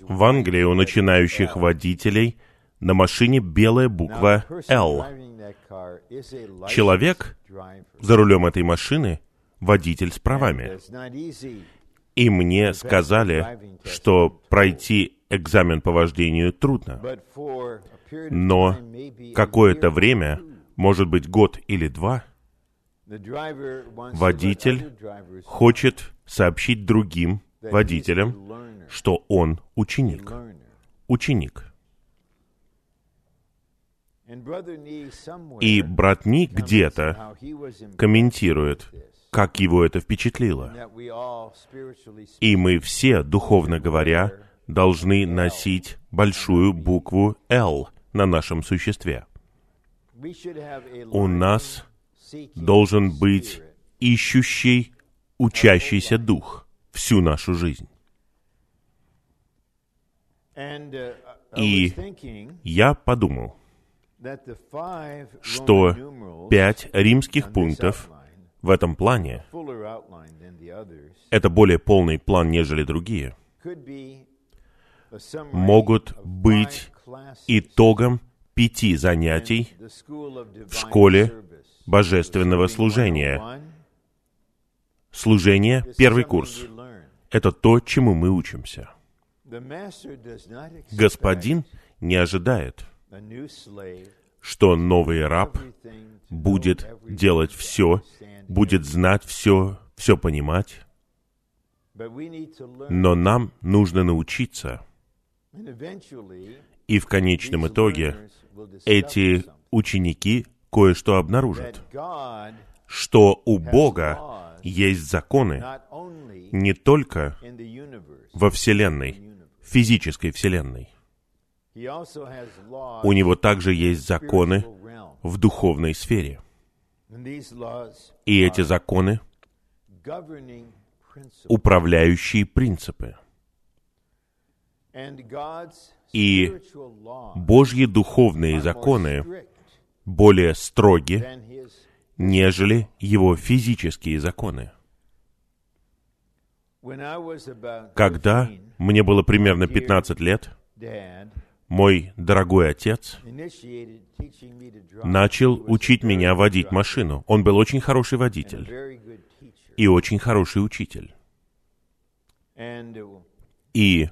В Англии у начинающих водителей на машине белая буква «Л». Человек за рулем этой машины — водитель с правами. И мне сказали, что пройти экзамен по вождению трудно. Но какое-то время, может быть год или два, водитель хочет сообщить другим водителям, что он ученик. Ученик. И брат Ни где-то комментирует, как его это впечатлило. И мы все, духовно говоря, должны носить большую букву «Л» на нашем существе. У нас должен быть ищущий, учащийся дух всю нашу жизнь. И я подумал, что пять римских пунктов в этом плане, это более полный план, нежели другие, могут быть итогом пяти занятий в школе божественного служения. Служение — первый курс. Это то, чему мы учимся. Господин не ожидает, что новый раб будет делать все, будет знать все, все понимать. Но нам нужно научиться. И в конечном итоге эти ученики кое-что обнаружат, что у Бога есть законы не только во Вселенной, физической Вселенной. У него также есть законы в духовной сфере. И эти законы — управляющие принципы. И Божьи духовные законы более строги, нежели его физические законы. Когда мне было примерно 15 лет, мой дорогой отец начал учить меня водить машину. Он был очень хороший водитель и очень хороший учитель. И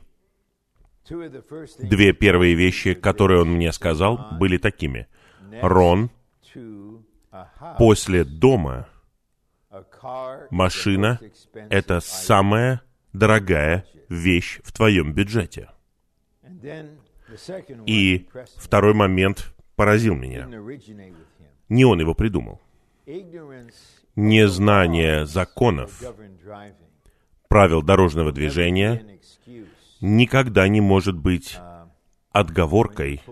две первые вещи, которые он мне сказал, были такими. Рон, после дома машина — это самая дорогая вещь в твоем бюджете. И второй момент поразил меня. Не он его придумал. Незнание законов, правил дорожного движения никогда не может быть отговоркой,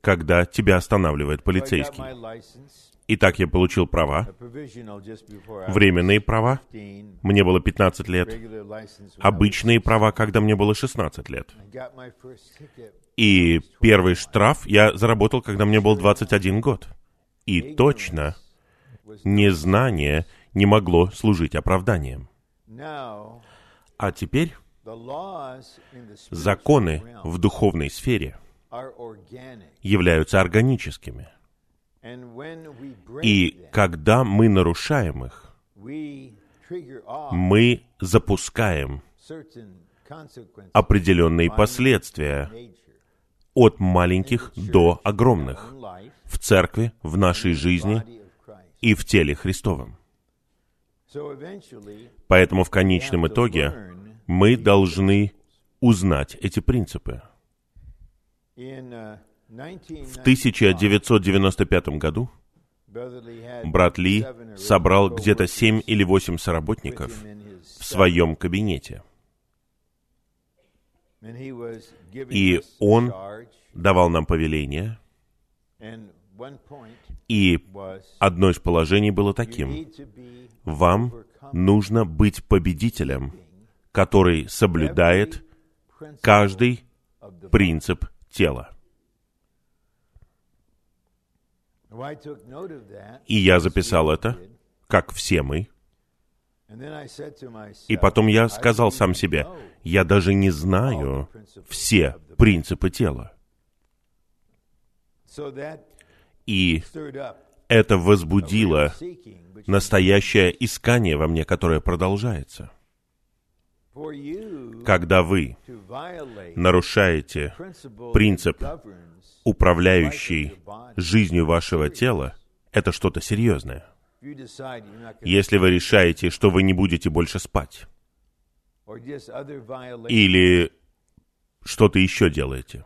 когда тебя останавливает полицейский. Итак, я получил права, временные права, мне было 15 лет, обычные права, когда мне было 16 лет. И первый штраф я заработал, когда мне был 21 год. И точно незнание не могло служить оправданием. А теперь законы в духовной сфере являются органическими. И когда мы нарушаем их, мы запускаем определенные последствия от маленьких до огромных в церкви, в нашей жизни и в теле Христовом. Поэтому в конечном итоге мы должны узнать эти принципы. В 1995 году брат Ли собрал где-то семь или восемь соработников в своем кабинете. И он давал нам повеление, и одно из положений было таким. Вам нужно быть победителем, который соблюдает каждый принцип тела. И я записал это, как все мы. И потом я сказал сам себе, я даже не знаю все принципы тела. И это возбудило настоящее искание во мне, которое продолжается. Когда вы нарушаете принцип, управляющий жизнью вашего тела, это что-то серьезное. Если вы решаете, что вы не будете больше спать, или что-то еще делаете.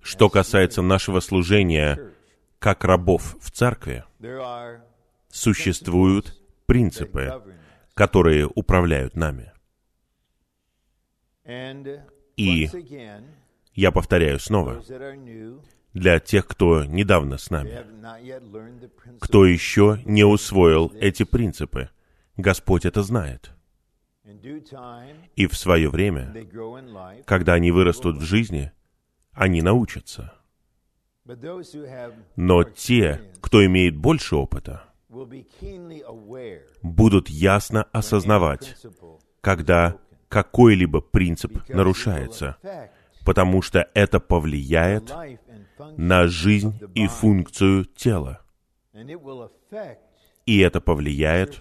Что касается нашего служения как рабов в церкви, существуют принципы, которые управляют нами. И я повторяю снова, для тех, кто недавно с нами, кто еще не усвоил эти принципы, Господь это знает. И в свое время, когда они вырастут в жизни, они научатся. Но те, кто имеет больше опыта, будут ясно осознавать, когда какой-либо принцип нарушается, потому что это повлияет на жизнь и функцию тела. И это повлияет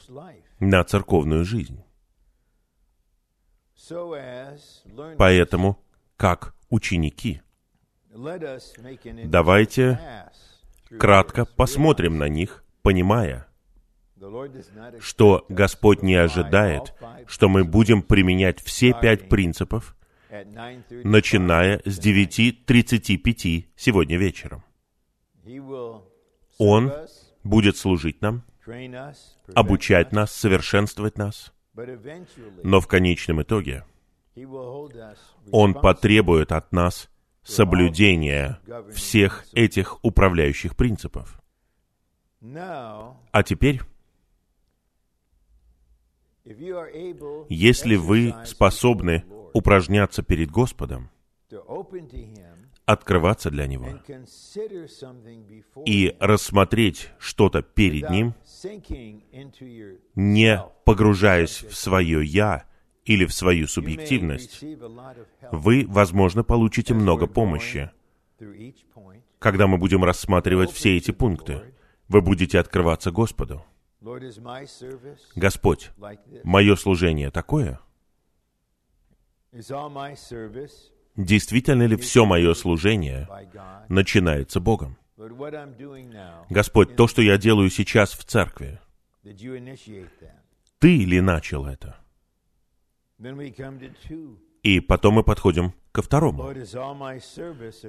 на церковную жизнь. Поэтому, как ученики, давайте кратко посмотрим на них, понимая, что Господь не ожидает, что мы будем применять все пять принципов, начиная с 9.35 сегодня вечером. Он будет служить нам, обучать нас, совершенствовать нас, но в конечном итоге Он потребует от нас соблюдения всех этих управляющих принципов. А теперь, если вы способны упражняться перед Господом, открываться для Него и рассмотреть что-то перед Ним, не погружаясь в свое «я» или в свою субъективность, вы, возможно, получите много помощи. Когда мы будем рассматривать все эти пункты, вы будете открываться Господу. Господь, мое служение такое? Действительно ли все мое служение начинается Богом? Господь, то, что я делаю сейчас в церкви, Ты ли начал это? И потом мы подходим ко второму.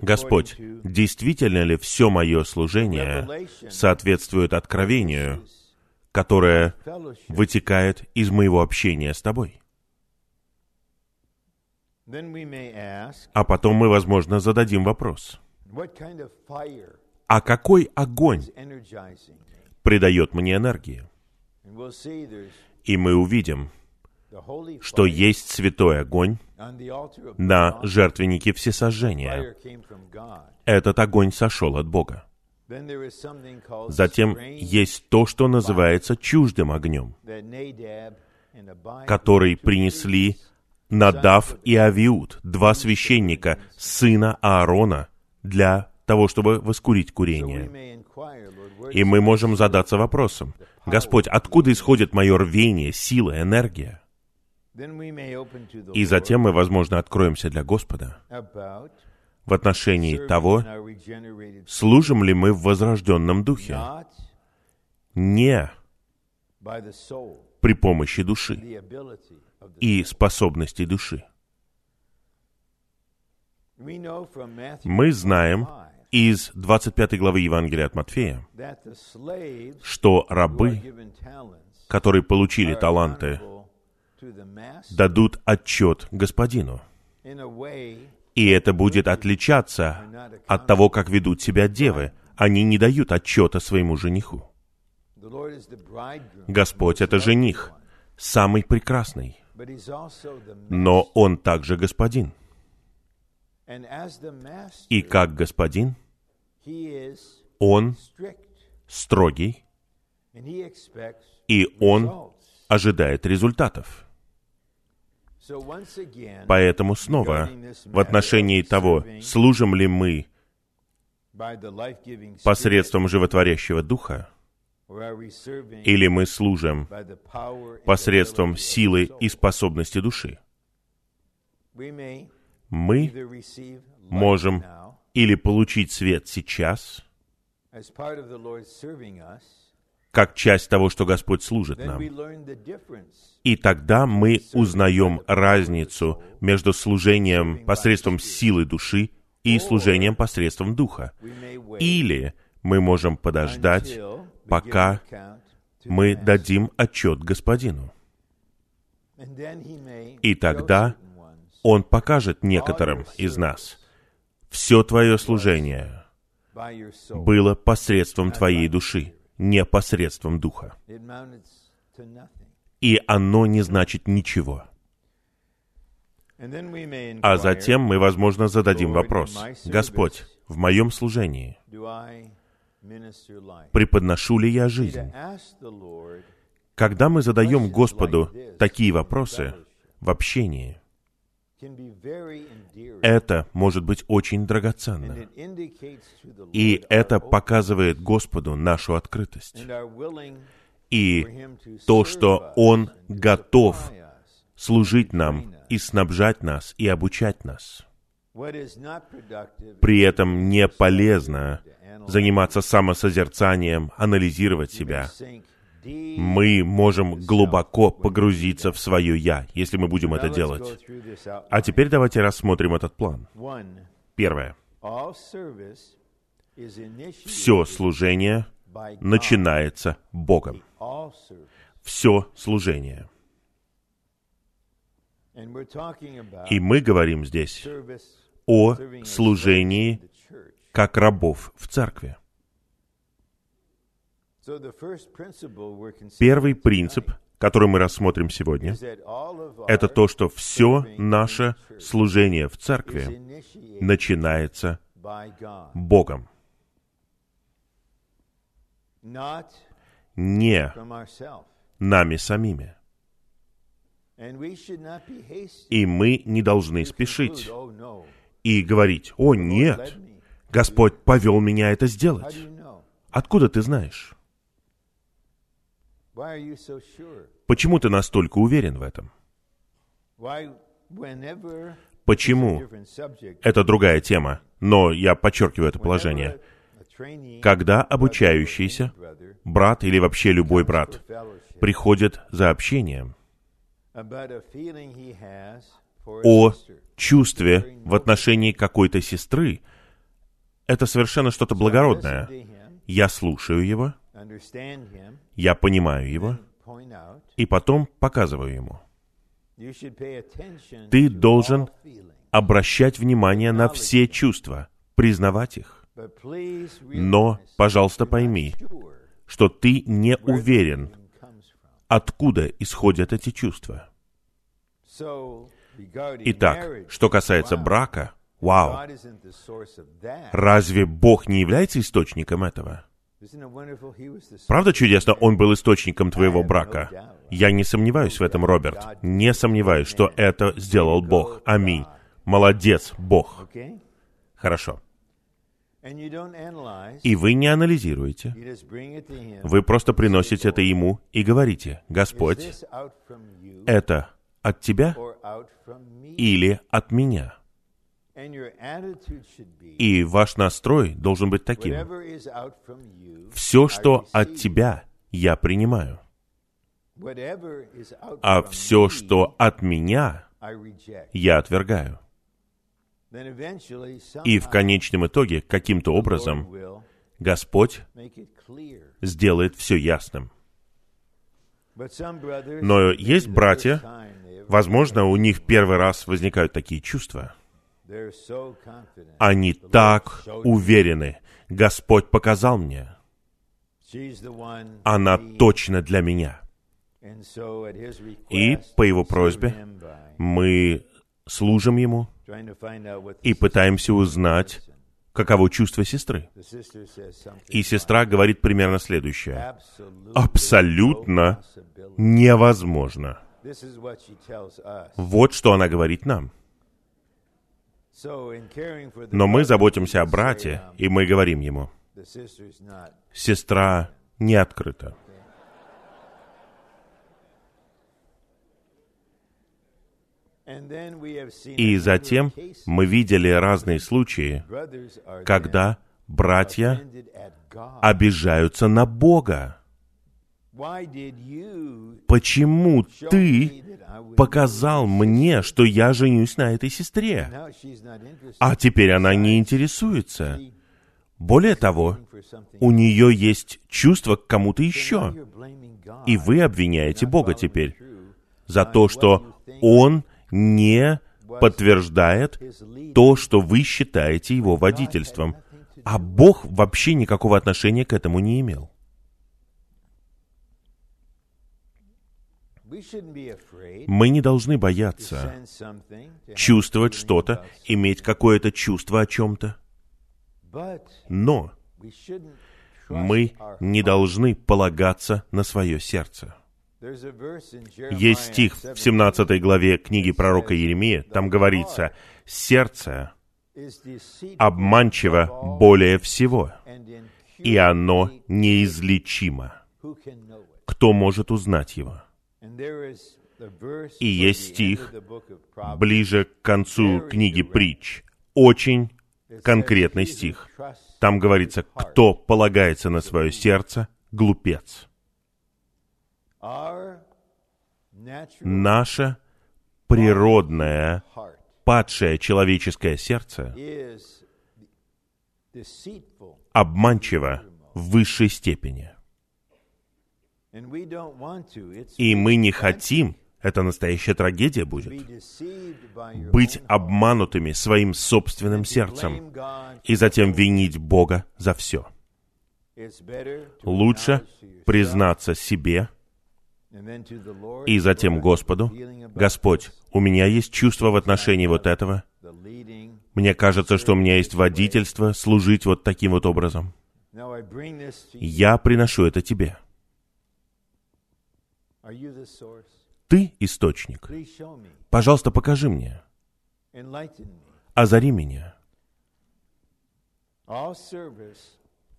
Господь, действительно ли все мое служение соответствует откровению, которое вытекает из моего общения с Тобой? А потом мы, возможно, зададим вопрос. А какой огонь придает мне энергии? И мы увидим, что есть святой огонь на жертвеннике всесожжения. Этот огонь сошел от Бога. Затем есть то, что называется чуждым огнем, который принесли Надав и Авиуд, два священника, сына Аарона, для того, чтобы воскурить курение. И мы можем задаться вопросом, Господь, откуда исходит мое рвение, сила, энергия? И затем мы, возможно, откроемся для Господа в отношении того, служим ли мы в возрожденном духе, не при помощи души и способностей души. Мы знаем из 25 главы Евангелия от Матфея, что рабы, которые получили таланты, дадут отчет господину. И это будет отличаться от того, как ведут себя девы. Они не дают отчета своему жениху. Господь — это жених, самый прекрасный, но Он также господин. И как господин, Он строгий И Он ожидает результатов. Поэтому снова, в отношении того, служим ли мы посредством животворящего Духа, или мы служим посредством силы и способности души. Мы можем или получить свет сейчас, как часть того, что Господь служит нам. И тогда мы узнаем разницу между служением посредством силы души и служением посредством духа. Или мы можем подождать, пока мы дадим отчет Господину. И тогда Он покажет некоторым из нас, все твое служение было посредством твоей души, не посредством духа. И оно не значит ничего. А затем мы, возможно, зададим вопрос. Господь, в моем служении преподношу ли я жизнь? Когда мы задаем Господу такие вопросы в общении, это может быть очень драгоценно. И это показывает Господу нашу открытость. И то, что Он готов служить нам и снабжать нас и обучать нас. При этом не полезно заниматься самосозерцанием, анализировать себя. Мы можем глубоко погрузиться в свое «я», если мы будем это делать. А теперь давайте рассмотрим этот план. Первое. Все служение начинается Богом. Все служение. И мы говорим здесь о служении как рабов в церкви. Первый принцип, который мы рассмотрим сегодня, это то, что все наше служение в церкви начинается Богом. Не нами самими. И мы не должны спешить и говорить, «О, нет, Господь повел меня это сделать». Откуда ты знаешь? Почему ты настолько уверен в этом? Почему? Это другая тема, но я подчеркиваю это положение. Когда обучающийся, брат или вообще любой брат, приходит за общением о чувстве в отношении какой-то сестры, это совершенно что-то благородное. Я слушаю его, я понимаю его, и потом показываю ему. Ты должен обращать внимание на все чувства, признавать их. Но, пожалуйста, пойми, что ты не уверен, откуда исходят эти чувства. Итак, что касается брака, вау, разве Бог не является источником этого? Правда чудесно, он был источником твоего брака? Я не сомневаюсь в этом, Роберт. Не сомневаюсь, что это сделал Бог. Аминь. Молодец, Бог. Хорошо. И вы не анализируете. Вы просто приносите это Ему и говорите, «Господь, это от Тебя или от меня?» И ваш настрой должен быть таким. Все, что от тебя, я принимаю. А все, что от меня, я отвергаю. И в конечном итоге, каким-то образом, Господь сделает все ясным. Но есть братья, возможно, у них первый раз возникают такие чувства. Они так уверены. Господь показал мне. Она точно для меня. И по его просьбе мы служим ему и пытаемся узнать, каково чувство сестры. И сестра говорит примерно следующее. Абсолютно невозможно. Вот что она говорит нам. Но мы заботимся о брате, и мы говорим ему, сестра не открыта. И затем мы видели разные случаи, когда братья обижаются на Бога. Почему ты показал мне, что я женюсь на этой сестре? А теперь она не интересуется. Более того, у нее есть чувство к кому-то еще. И вы обвиняете Бога теперь за то, что Он не подтверждает то, что вы считаете его водительством. А Бог вообще никакого отношения к этому не имел. Мы не должны бояться чувствовать что-то, иметь какое-то чувство о чем-то. Но мы не должны полагаться на свое сердце. Есть стих в 17 главе книги пророка Еремия, там говорится, «Сердце обманчиво более всего, и оно неизлечимо. Кто может узнать его?» И есть стих ближе к концу книги притч, очень конкретный стих. Там говорится, кто полагается на свое сердце, глупец наше природное, падшее человеческое сердце обманчиво в высшей степени. И мы не хотим, это настоящая трагедия будет, быть обманутыми своим собственным сердцем и затем винить Бога за все. Лучше признаться себе, и затем Господу, «Господь, у меня есть чувство в отношении вот этого. Мне кажется, что у меня есть водительство служить вот таким вот образом. Я приношу это Тебе. Ты источник. Пожалуйста, покажи мне. Озари меня.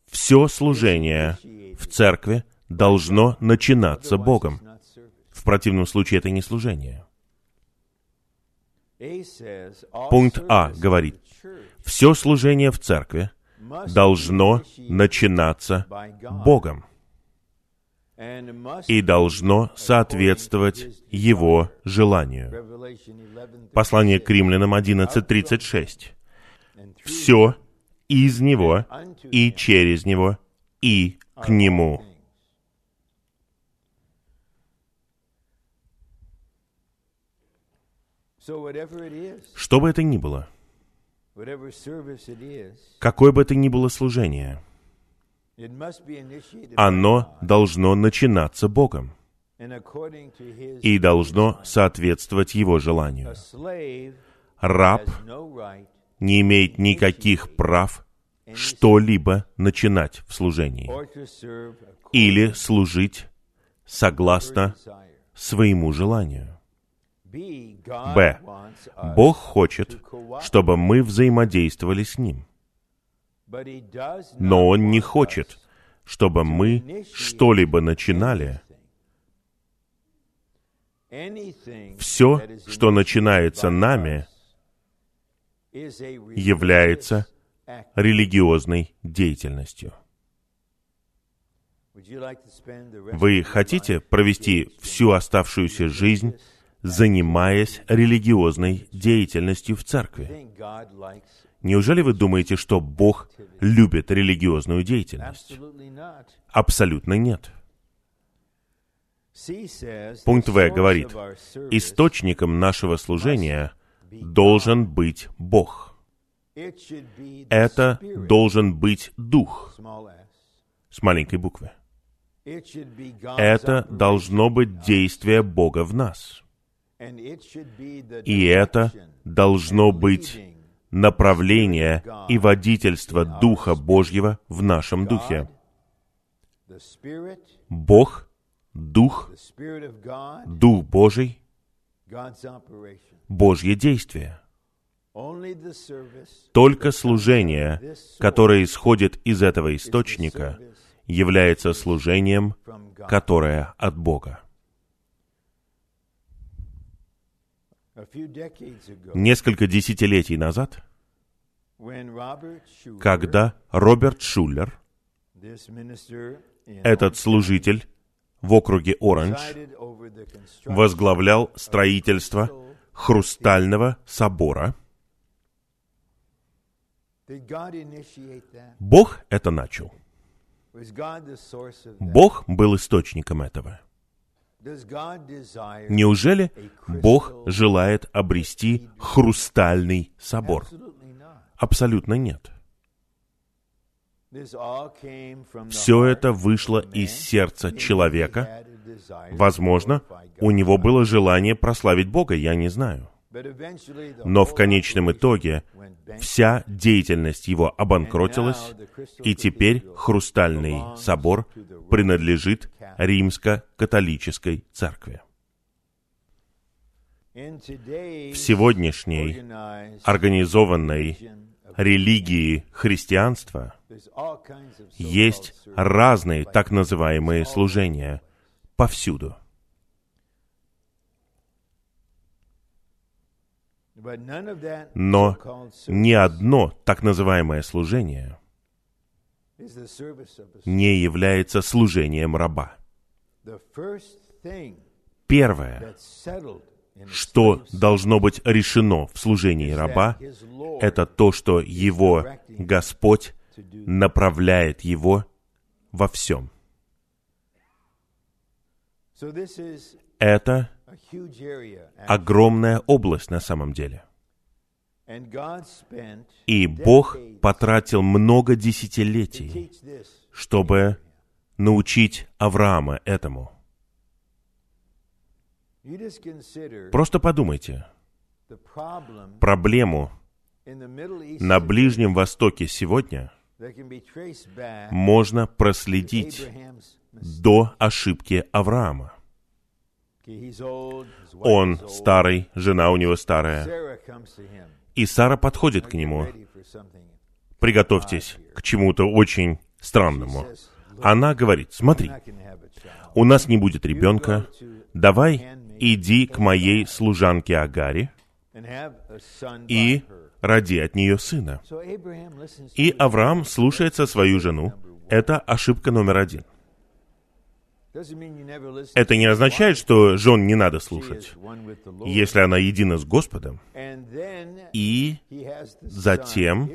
Все служение в церкви должно начинаться Богом. В противном случае это не служение. Пункт А говорит, все служение в церкви должно начинаться Богом и должно соответствовать Его желанию. Послание к римлянам 11.36. Все из Него и через Него и к Нему. Что бы это ни было, какое бы это ни было служение, оно должно начинаться Богом и должно соответствовать Его желанию. Раб не имеет никаких прав что-либо начинать в служении или служить согласно своему желанию. Б. Бог хочет, чтобы мы взаимодействовали с Ним. Но Он не хочет, чтобы мы что-либо начинали. Все, что начинается нами, является религиозной деятельностью. Вы хотите провести всю оставшуюся жизнь занимаясь религиозной деятельностью в церкви. Неужели вы думаете, что Бог любит религиозную деятельность? Абсолютно нет. Пункт В говорит, источником нашего служения должен быть Бог. Это должен быть Дух с маленькой буквы. Это должно быть действие Бога в нас. И это должно быть направление и водительство Духа Божьего в нашем духе. Бог, Дух, Дух Божий, Божье действие. Только служение, которое исходит из этого источника, является служением, которое от Бога. Несколько десятилетий назад, когда Роберт Шулер, этот служитель в округе Оранж, возглавлял строительство Хрустального собора, Бог это начал. Бог был источником этого. Неужели Бог желает обрести хрустальный собор? Абсолютно нет. Все это вышло из сердца человека. Возможно, у него было желание прославить Бога, я не знаю. Но в конечном итоге вся деятельность его обанкротилась, и теперь Хрустальный собор принадлежит Римско-католической церкви. В сегодняшней организованной религии христианства есть разные так называемые служения повсюду. Но ни одно так называемое служение не является служением раба. Первое, что должно быть решено в служении раба, это то, что его Господь направляет его во всем. Это огромная область на самом деле. И Бог потратил много десятилетий, чтобы научить Авраама этому. Просто подумайте. Проблему на Ближнем Востоке сегодня можно проследить до ошибки Авраама. Он старый, жена у него старая. И Сара подходит к нему. Приготовьтесь к чему-то очень странному. Она говорит, смотри, у нас не будет ребенка, давай иди к моей служанке Агаре и роди от нее сына. И Авраам слушается свою жену. Это ошибка номер один. Это не означает, что жен не надо слушать, если она едина с Господом. И затем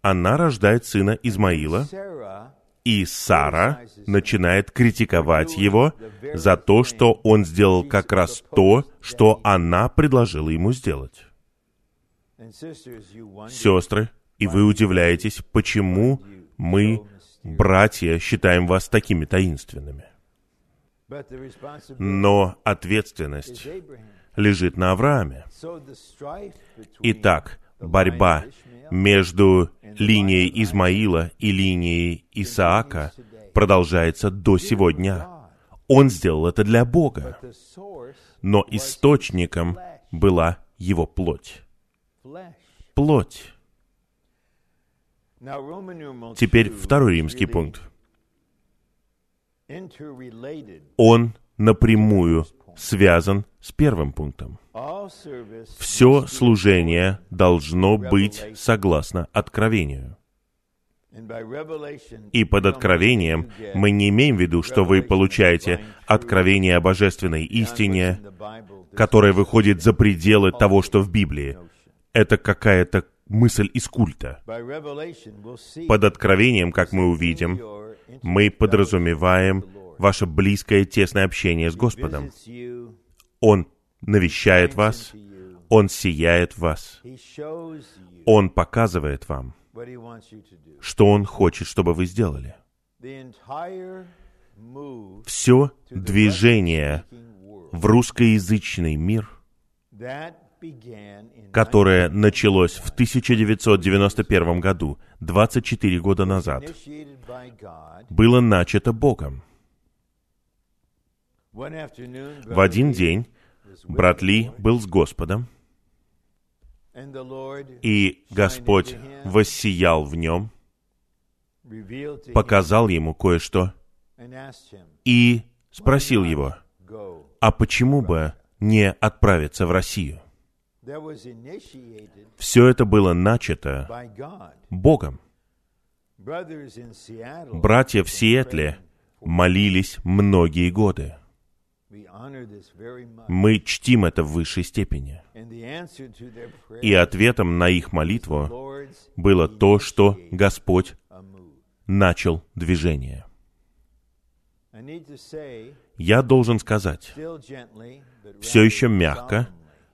она рождает сына Измаила, и Сара начинает критиковать его за то, что он сделал как раз то, что она предложила ему сделать. Сестры, и вы удивляетесь, почему мы, братья, считаем вас такими таинственными. Но ответственность лежит на Аврааме. Итак, борьба между линией Измаила и линией Исаака продолжается до сегодня. Он сделал это для Бога. Но источником была его плоть. Плоть. Теперь второй римский пункт он напрямую связан с первым пунктом. Все служение должно быть согласно откровению. И под откровением мы не имеем в виду, что вы получаете откровение о божественной истине, которое выходит за пределы того, что в Библии. Это какая-то мысль из культа. Под откровением, как мы увидим, мы подразумеваем ваше близкое, тесное общение с Господом. Он навещает вас, Он сияет вас, Он показывает вам, что Он хочет, чтобы вы сделали. Все движение в русскоязычный мир которое началось в 1991 году, 24 года назад, было начато Богом. В один день брат Ли был с Господом, и Господь воссиял в нем, показал ему кое-что и спросил его, а почему бы не отправиться в Россию? Все это было начато Богом. Братья в Сиэтле молились многие годы. Мы чтим это в высшей степени. И ответом на их молитву было то, что Господь начал движение. Я должен сказать, все еще мягко,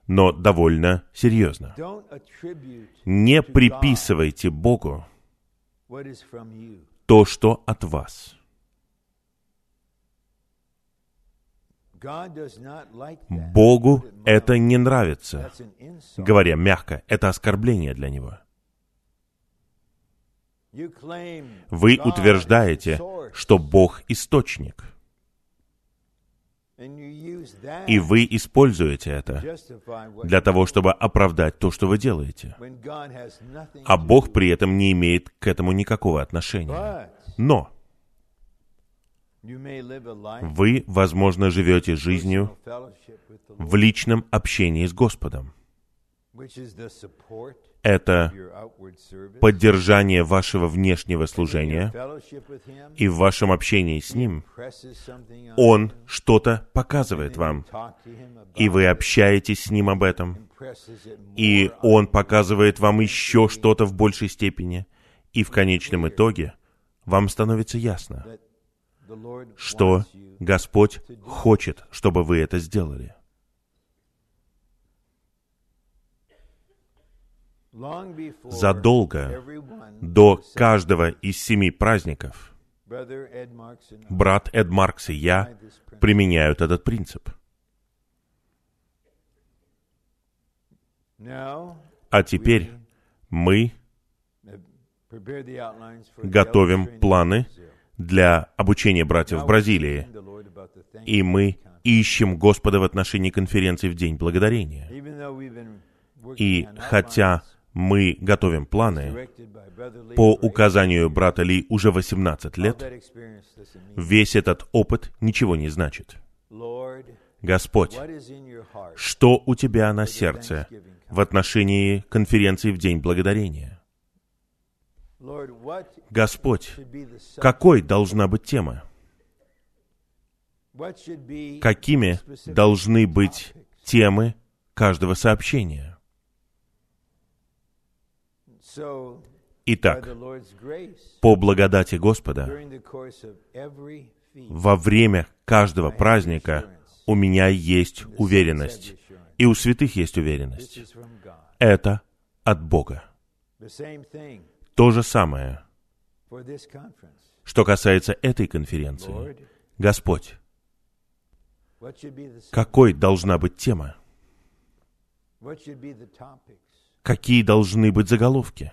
но довольно серьезно. Не приписывайте Богу то, что от вас. Богу это не нравится. Говоря мягко, это оскорбление для Него. Вы утверждаете, что Бог — источник. И вы используете это для того, чтобы оправдать то, что вы делаете. А Бог при этом не имеет к этому никакого отношения. Но вы, возможно, живете жизнью в личном общении с Господом. Это поддержание вашего внешнего служения, и в вашем общении с Ним Он что-то показывает вам, и вы общаетесь с Ним об этом, и Он показывает вам еще что-то в большей степени, и в конечном итоге вам становится ясно, что Господь хочет, чтобы вы это сделали. Задолго до каждого из семи праздников брат Эд Маркс и я применяют этот принцип. А теперь мы готовим планы для обучения братьев в Бразилии. И мы ищем Господа в отношении конференции в День Благодарения. И хотя мы готовим планы по указанию брата Ли уже 18 лет, весь этот опыт ничего не значит. Господь, что у тебя на сердце в отношении конференции в День Благодарения? Господь, какой должна быть тема? Какими должны быть темы каждого сообщения? Итак, по благодати Господа, во время каждого праздника у меня есть уверенность, и у святых есть уверенность. Это от Бога. То же самое, что касается этой конференции. Господь, какой должна быть тема? Какие должны быть заголовки?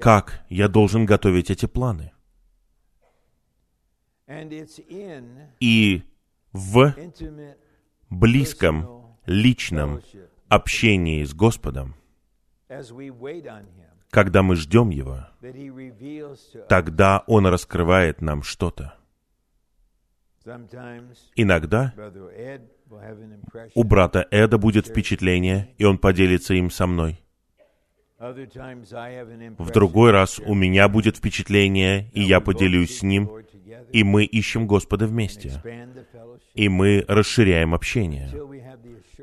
Как я должен готовить эти планы? И в близком, личном общении с Господом, когда мы ждем Его, тогда Он раскрывает нам что-то. Иногда у брата Эда будет впечатление, и он поделится им со мной. В другой раз у меня будет впечатление, и я поделюсь с ним, и мы ищем Господа вместе. И мы расширяем общение,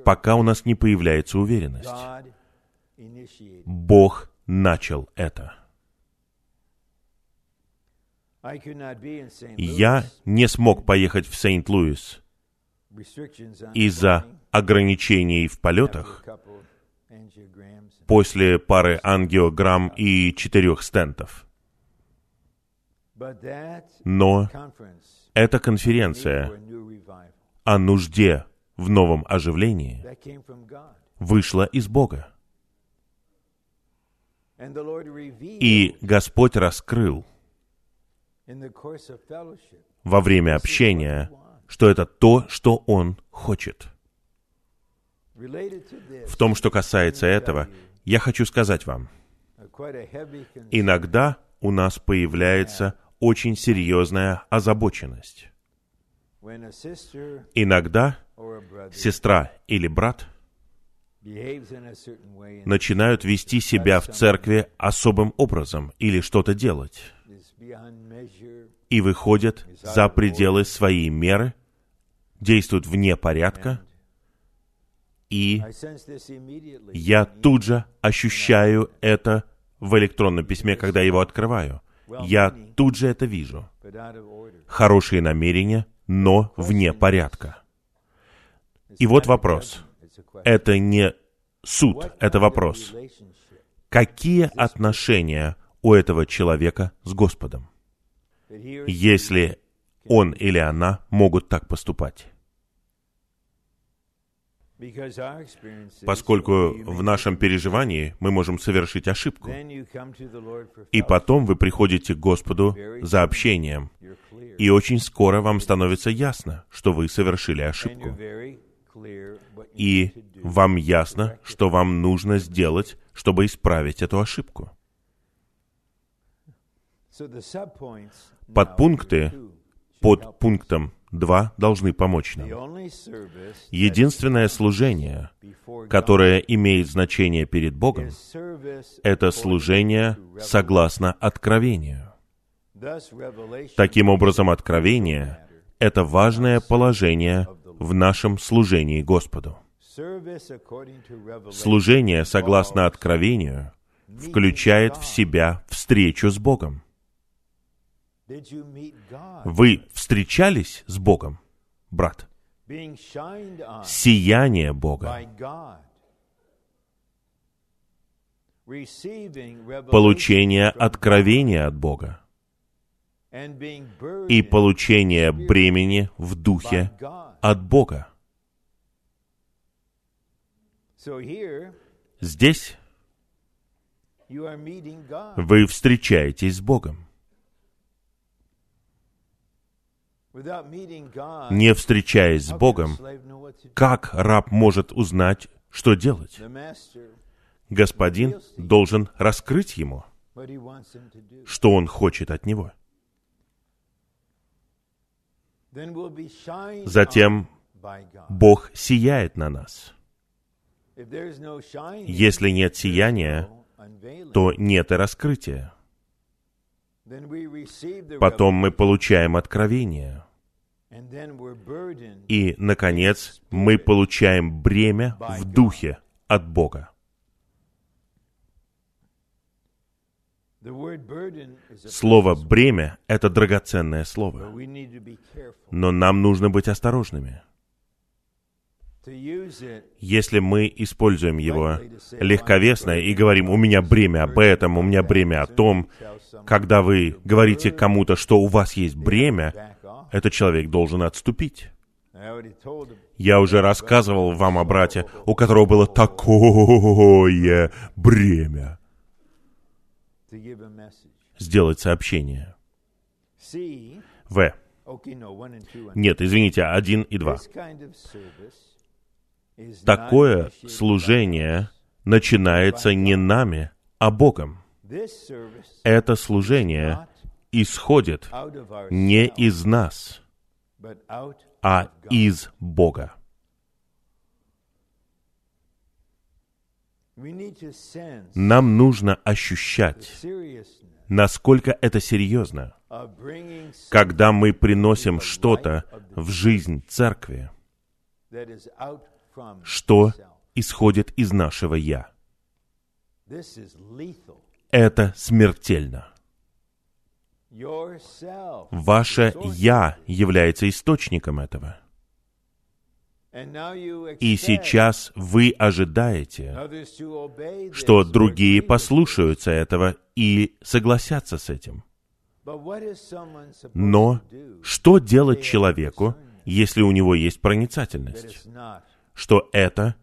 пока у нас не появляется уверенность. Бог начал это. Я не смог поехать в Сент-Луис. Из-за ограничений в полетах после пары ангиограмм и четырех стентов. Но эта конференция о нужде в новом оживлении вышла из Бога. И Господь раскрыл во время общения, что это то, что Он хочет. В том, что касается этого, я хочу сказать вам, иногда у нас появляется очень серьезная озабоченность. Иногда сестра или брат начинают вести себя в церкви особым образом или что-то делать, и выходят за пределы своей меры, действуют вне порядка, и я тут же ощущаю это в электронном письме, когда его открываю. Я тут же это вижу. Хорошие намерения, но вне порядка. И вот вопрос. Это не суд, это вопрос. Какие отношения у этого человека с Господом, если он или она могут так поступать? Поскольку в нашем переживании мы можем совершить ошибку. И потом вы приходите к Господу за общением, и очень скоро вам становится ясно, что вы совершили ошибку. И вам ясно, что вам нужно сделать, чтобы исправить эту ошибку. Подпункты под пунктом 2 должны помочь нам. Единственное служение, которое имеет значение перед Богом, это служение согласно откровению. Таким образом, откровение — это важное положение в нашем служении Господу. Служение согласно откровению включает в себя встречу с Богом. Вы встречались с Богом, брат? Сияние Бога. Получение откровения от Бога и получение бремени в духе от Бога. Здесь вы встречаетесь с Богом. Не встречаясь с Богом, как раб может узнать, что делать? Господин должен раскрыть ему, что он хочет от него. Затем Бог сияет на нас. Если нет сияния, то нет и раскрытия. Потом мы получаем откровение. И, наконец, мы получаем бремя в духе от Бога. Слово «бремя» — это драгоценное слово. Но нам нужно быть осторожными. Если мы используем его легковесно и говорим, у меня бремя об этом, у меня бремя о том, когда вы говорите кому-то, что у вас есть бремя, этот человек должен отступить. Я уже рассказывал вам о брате, у которого было такое бремя сделать сообщение. В. Нет, извините, один и два. Такое служение начинается не нами, а Богом. Это служение исходит не из нас, а из Бога. Нам нужно ощущать, насколько это серьезно, когда мы приносим что-то в жизнь церкви, что исходит из нашего «я». Это смертельно. Ваше «я» является источником этого. И сейчас вы ожидаете, что другие послушаются этого и согласятся с этим. Но что делать человеку, если у него есть проницательность, что это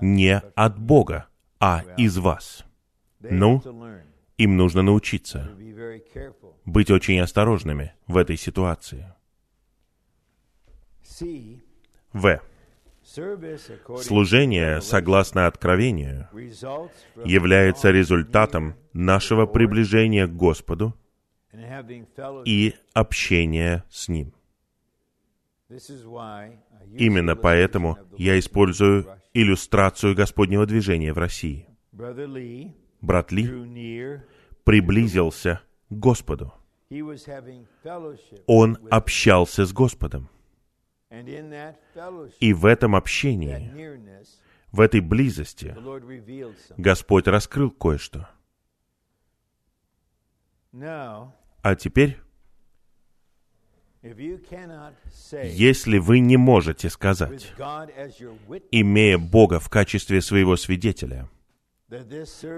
не от Бога, а из вас. Ну, им нужно научиться быть очень осторожными в этой ситуации. В. Служение, согласно Откровению, является результатом нашего приближения к Господу и общения с Ним. Именно поэтому я использую иллюстрацию Господнего движения в России. Брат Ли приблизился к Господу. Он общался с Господом. И в этом общении, в этой близости, Господь раскрыл кое-что. А теперь, если вы не можете сказать, имея Бога в качестве своего свидетеля,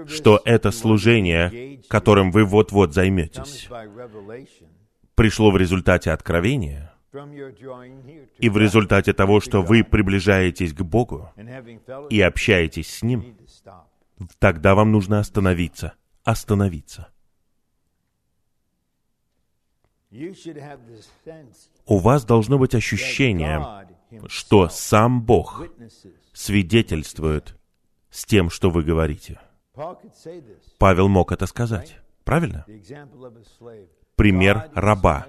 что это служение, которым вы вот-вот займетесь, пришло в результате откровения, и в результате того, что вы приближаетесь к Богу и общаетесь с Ним, тогда вам нужно остановиться. Остановиться. У вас должно быть ощущение, что сам Бог свидетельствует с тем, что вы говорите. Павел мог это сказать. Правильно? Пример раба.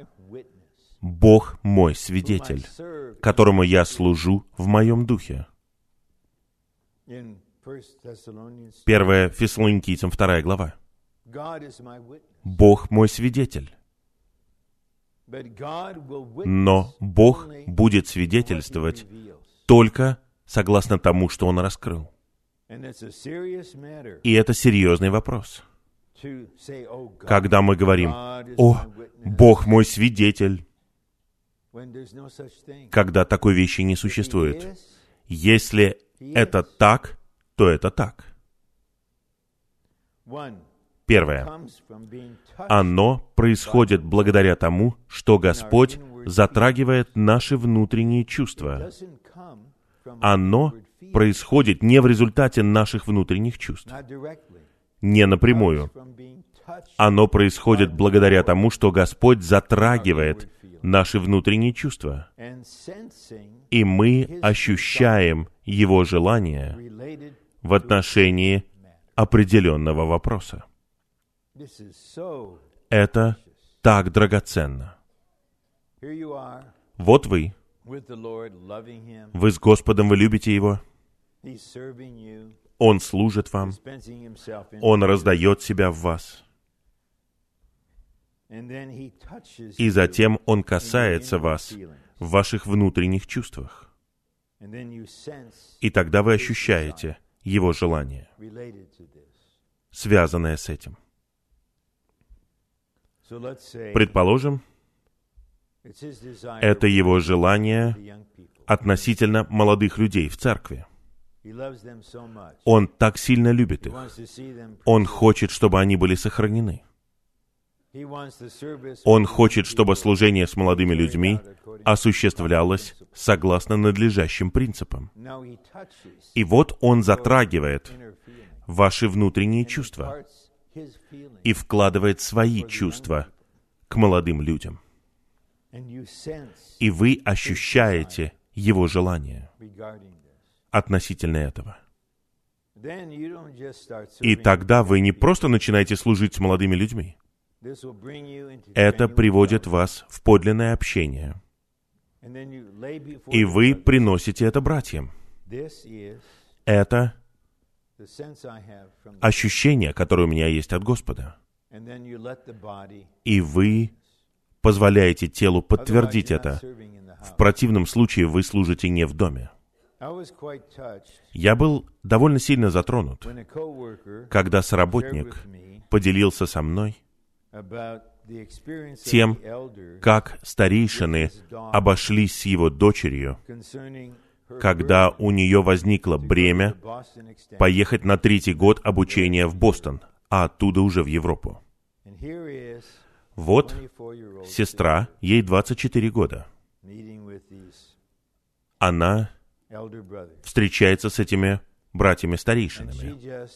Бог мой свидетель, которому я служу в моем духе. Первая Фессалоникийцам, вторая глава. Бог мой свидетель. Но Бог будет свидетельствовать только согласно тому, что Он раскрыл. И это серьезный вопрос. Когда мы говорим, «О, Бог мой свидетель», когда такой вещи не существует. Если это так, то это так. Первое. Оно происходит благодаря тому, что Господь затрагивает наши внутренние чувства. Оно происходит не в результате наших внутренних чувств, не напрямую. Оно происходит благодаря тому, что Господь затрагивает наши внутренние чувства. И мы ощущаем Его желание в отношении определенного вопроса. Это так драгоценно. Вот вы. Вы с Господом, вы любите Его. Он служит вам. Он раздает себя в вас. И затем Он касается вас в ваших внутренних чувствах. И тогда вы ощущаете Его желание, связанное с этим. Предположим, это Его желание относительно молодых людей в церкви. Он так сильно любит их. Он хочет, чтобы они были сохранены. Он хочет, чтобы служение с молодыми людьми осуществлялось согласно надлежащим принципам. И вот он затрагивает ваши внутренние чувства и вкладывает свои чувства к молодым людям. И вы ощущаете его желание относительно этого. И тогда вы не просто начинаете служить с молодыми людьми. Это приводит вас в подлинное общение. И вы приносите это братьям. Это ощущение, которое у меня есть от Господа. И вы позволяете телу подтвердить это. В противном случае вы служите не в доме. Я был довольно сильно затронут, когда соработник поделился со мной тем, как старейшины обошлись с его дочерью, когда у нее возникло бремя поехать на третий год обучения в Бостон, а оттуда уже в Европу. Вот сестра, ей 24 года, она встречается с этими братьями-старейшинами,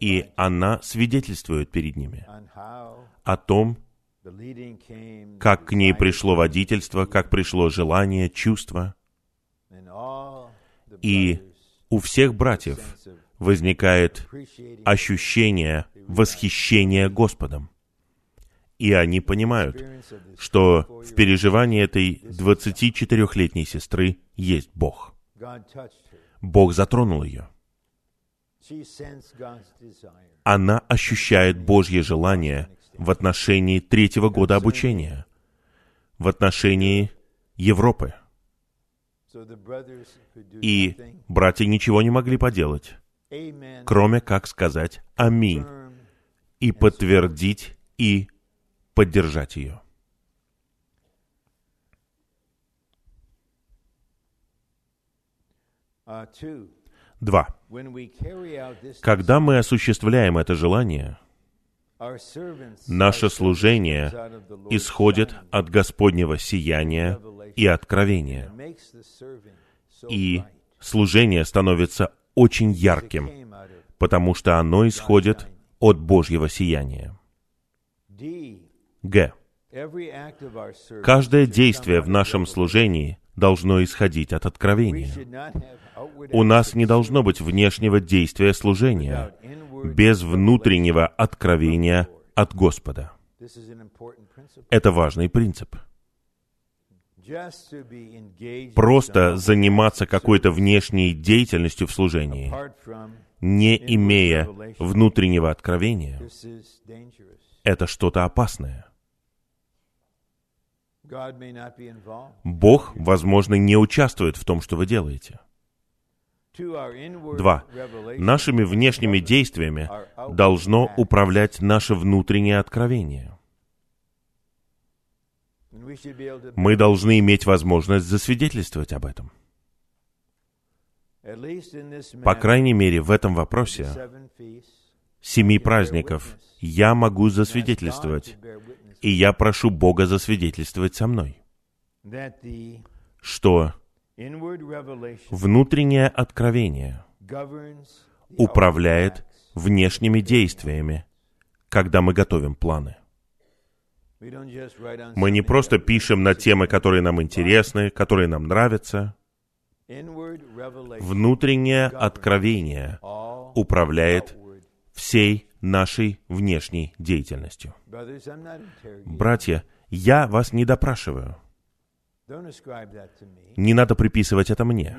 и она свидетельствует перед ними о том, как к ней пришло водительство, как пришло желание, чувство. И у всех братьев возникает ощущение восхищения Господом. И они понимают, что в переживании этой 24-летней сестры есть Бог. Бог затронул ее. Она ощущает Божье желание в отношении третьего года обучения, в отношении Европы. И братья ничего не могли поделать, кроме как сказать «Аминь» и подтвердить и поддержать ее. Два. Когда мы осуществляем это желание, наше служение исходит от Господнего сияния и откровения. И служение становится очень ярким, потому что оно исходит от Божьего сияния. Г. Каждое действие в нашем служении должно исходить от откровения. У нас не должно быть внешнего действия служения без внутреннего откровения от Господа. Это важный принцип. Просто заниматься какой-то внешней деятельностью в служении, не имея внутреннего откровения, это что-то опасное. Бог, возможно, не участвует в том, что вы делаете. Два. Нашими внешними действиями должно управлять наше внутреннее откровение. Мы должны иметь возможность засвидетельствовать об этом. По крайней мере, в этом вопросе семи праздников я могу засвидетельствовать, и я прошу Бога засвидетельствовать со мной, что внутреннее откровение управляет внешними действиями, когда мы готовим планы. Мы не просто пишем на темы, которые нам интересны, которые нам нравятся. Внутреннее откровение управляет всей нашей внешней деятельностью. Братья, я вас не допрашиваю. Не надо приписывать это мне.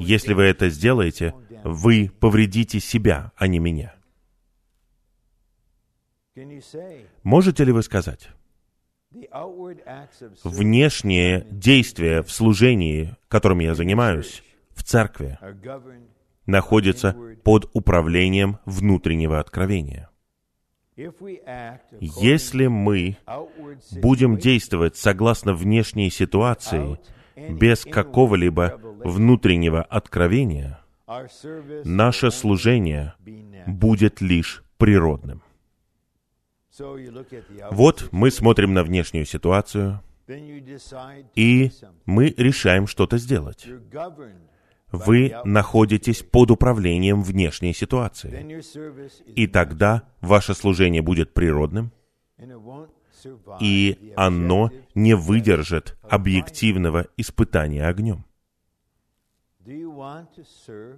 Если вы это сделаете, вы повредите себя, а не меня. Можете ли вы сказать, внешние действия в служении, которым я занимаюсь, в церкви, находятся под управлением внутреннего откровения. Если мы будем действовать согласно внешней ситуации, без какого-либо внутреннего откровения, наше служение будет лишь природным. Вот мы смотрим на внешнюю ситуацию, и мы решаем что-то сделать. Вы находитесь под управлением внешней ситуации. И тогда ваше служение будет природным, и оно не выдержит объективного испытания огнем.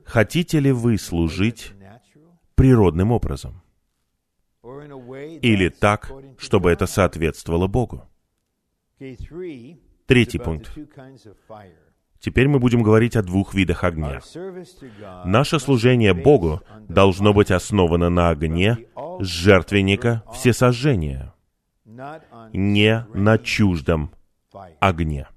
Хотите ли вы служить природным образом? Или так, чтобы это соответствовало Богу? Третий пункт. Теперь мы будем говорить о двух видах огня. Наше служение Богу должно быть основано на огне жертвенника всесожжения, не на чуждом огне.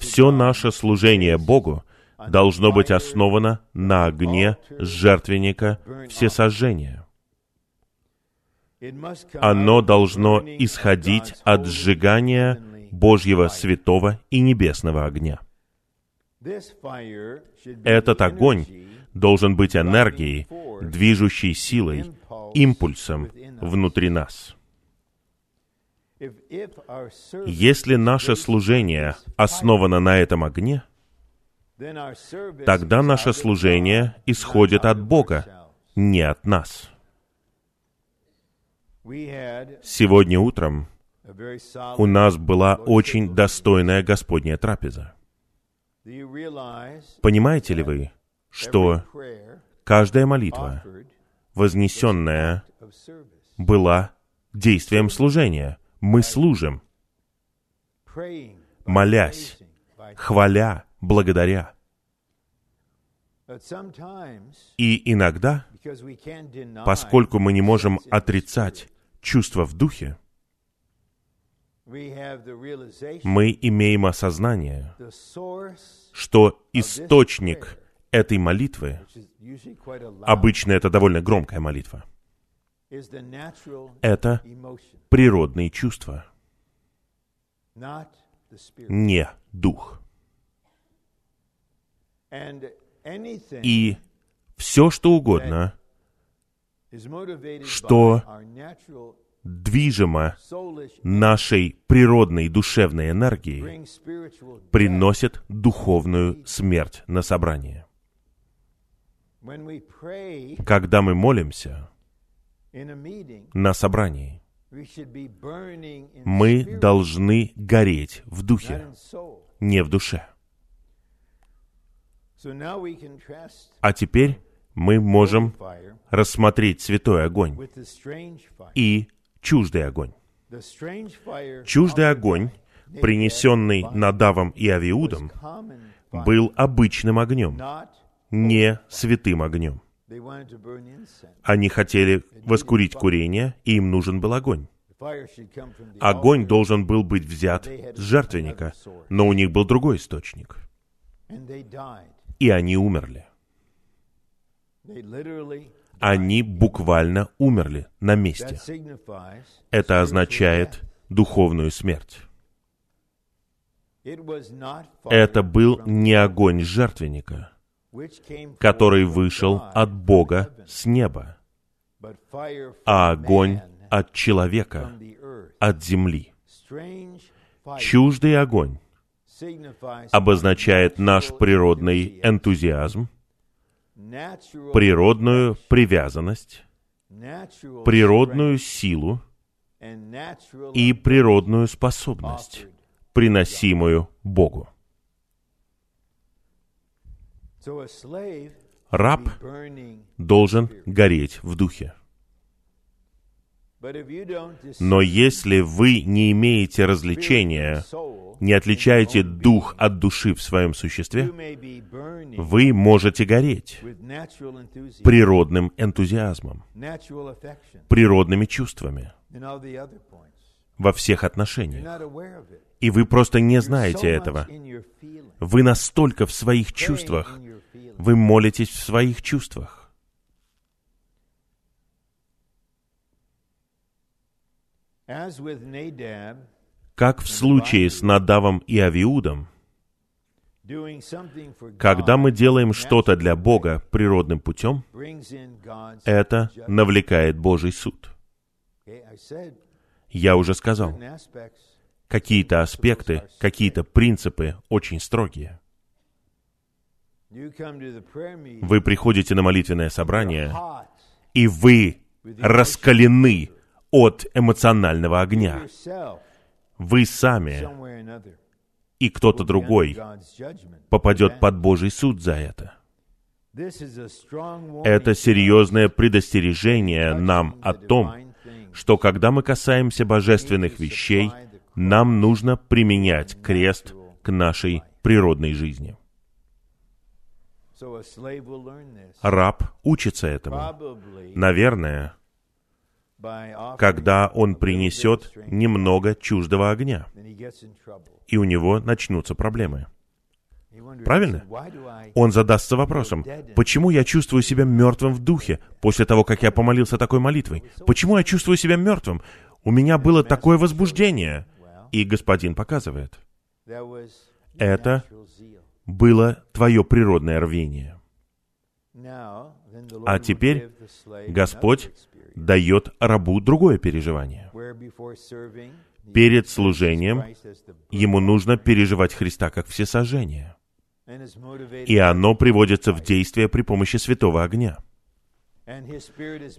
Все наше служение Богу должно быть основано на огне жертвенника всесожжения. Оно должно исходить от сжигания Божьего святого и небесного огня. Этот огонь должен быть энергией, движущей силой, импульсом внутри нас. Если наше служение основано на этом огне, тогда наше служение исходит от Бога, не от нас. Сегодня утром у нас была очень достойная Господняя трапеза. Понимаете ли вы, что каждая молитва, вознесенная, была действием служения. Мы служим, молясь, хваля, благодаря. И иногда, поскольку мы не можем отрицать чувства в духе, мы имеем осознание, что источник этой молитвы, обычно это довольно громкая молитва, это природные чувства, не дух. И все, что угодно, что движимо нашей природной душевной энергией, приносит духовную смерть на собрание. Когда мы молимся на собрании, мы должны гореть в духе, не в душе. А теперь мы можем рассмотреть святой огонь и чуждый огонь. Чуждый огонь, принесенный Надавом и Авиудом, был обычным огнем, не святым огнем. Они хотели воскурить курение, и им нужен был огонь. Огонь должен был быть взят с жертвенника, но у них был другой источник. И они умерли. Они буквально умерли на месте. Это означает духовную смерть. Это был не огонь жертвенника, который вышел от Бога с неба, а огонь от человека, от земли. Чуждый огонь обозначает наш природный энтузиазм, природную привязанность, природную силу и природную способность, приносимую Богу. Раб должен гореть в духе. Но если вы не имеете развлечения, не отличаете дух от души в своем существе, вы можете гореть природным энтузиазмом, природными чувствами во всех отношениях. И вы просто не знаете этого. Вы настолько в своих чувствах, вы молитесь в своих чувствах. Как в случае с Надавом и Авиудом, когда мы делаем что-то для Бога природным путем, это навлекает Божий суд. Я уже сказал, какие-то аспекты, какие-то принципы очень строгие. Вы приходите на молитвенное собрание, и вы раскалены от эмоционального огня. Вы сами и кто-то другой попадет под Божий суд за это. Это серьезное предостережение нам о том, что когда мы касаемся божественных вещей, нам нужно применять крест к нашей природной жизни. Раб учится этому. Наверное, когда он принесет немного чуждого огня, и у него начнутся проблемы. Правильно? Он задастся вопросом, почему я чувствую себя мертвым в духе после того, как я помолился такой молитвой? Почему я чувствую себя мертвым? У меня было такое возбуждение. И господин показывает. Это было твое природное рвение. А теперь Господь дает рабу другое переживание. перед служением ему нужно переживать Христа как всесожжение. И оно приводится в действие при помощи святого огня.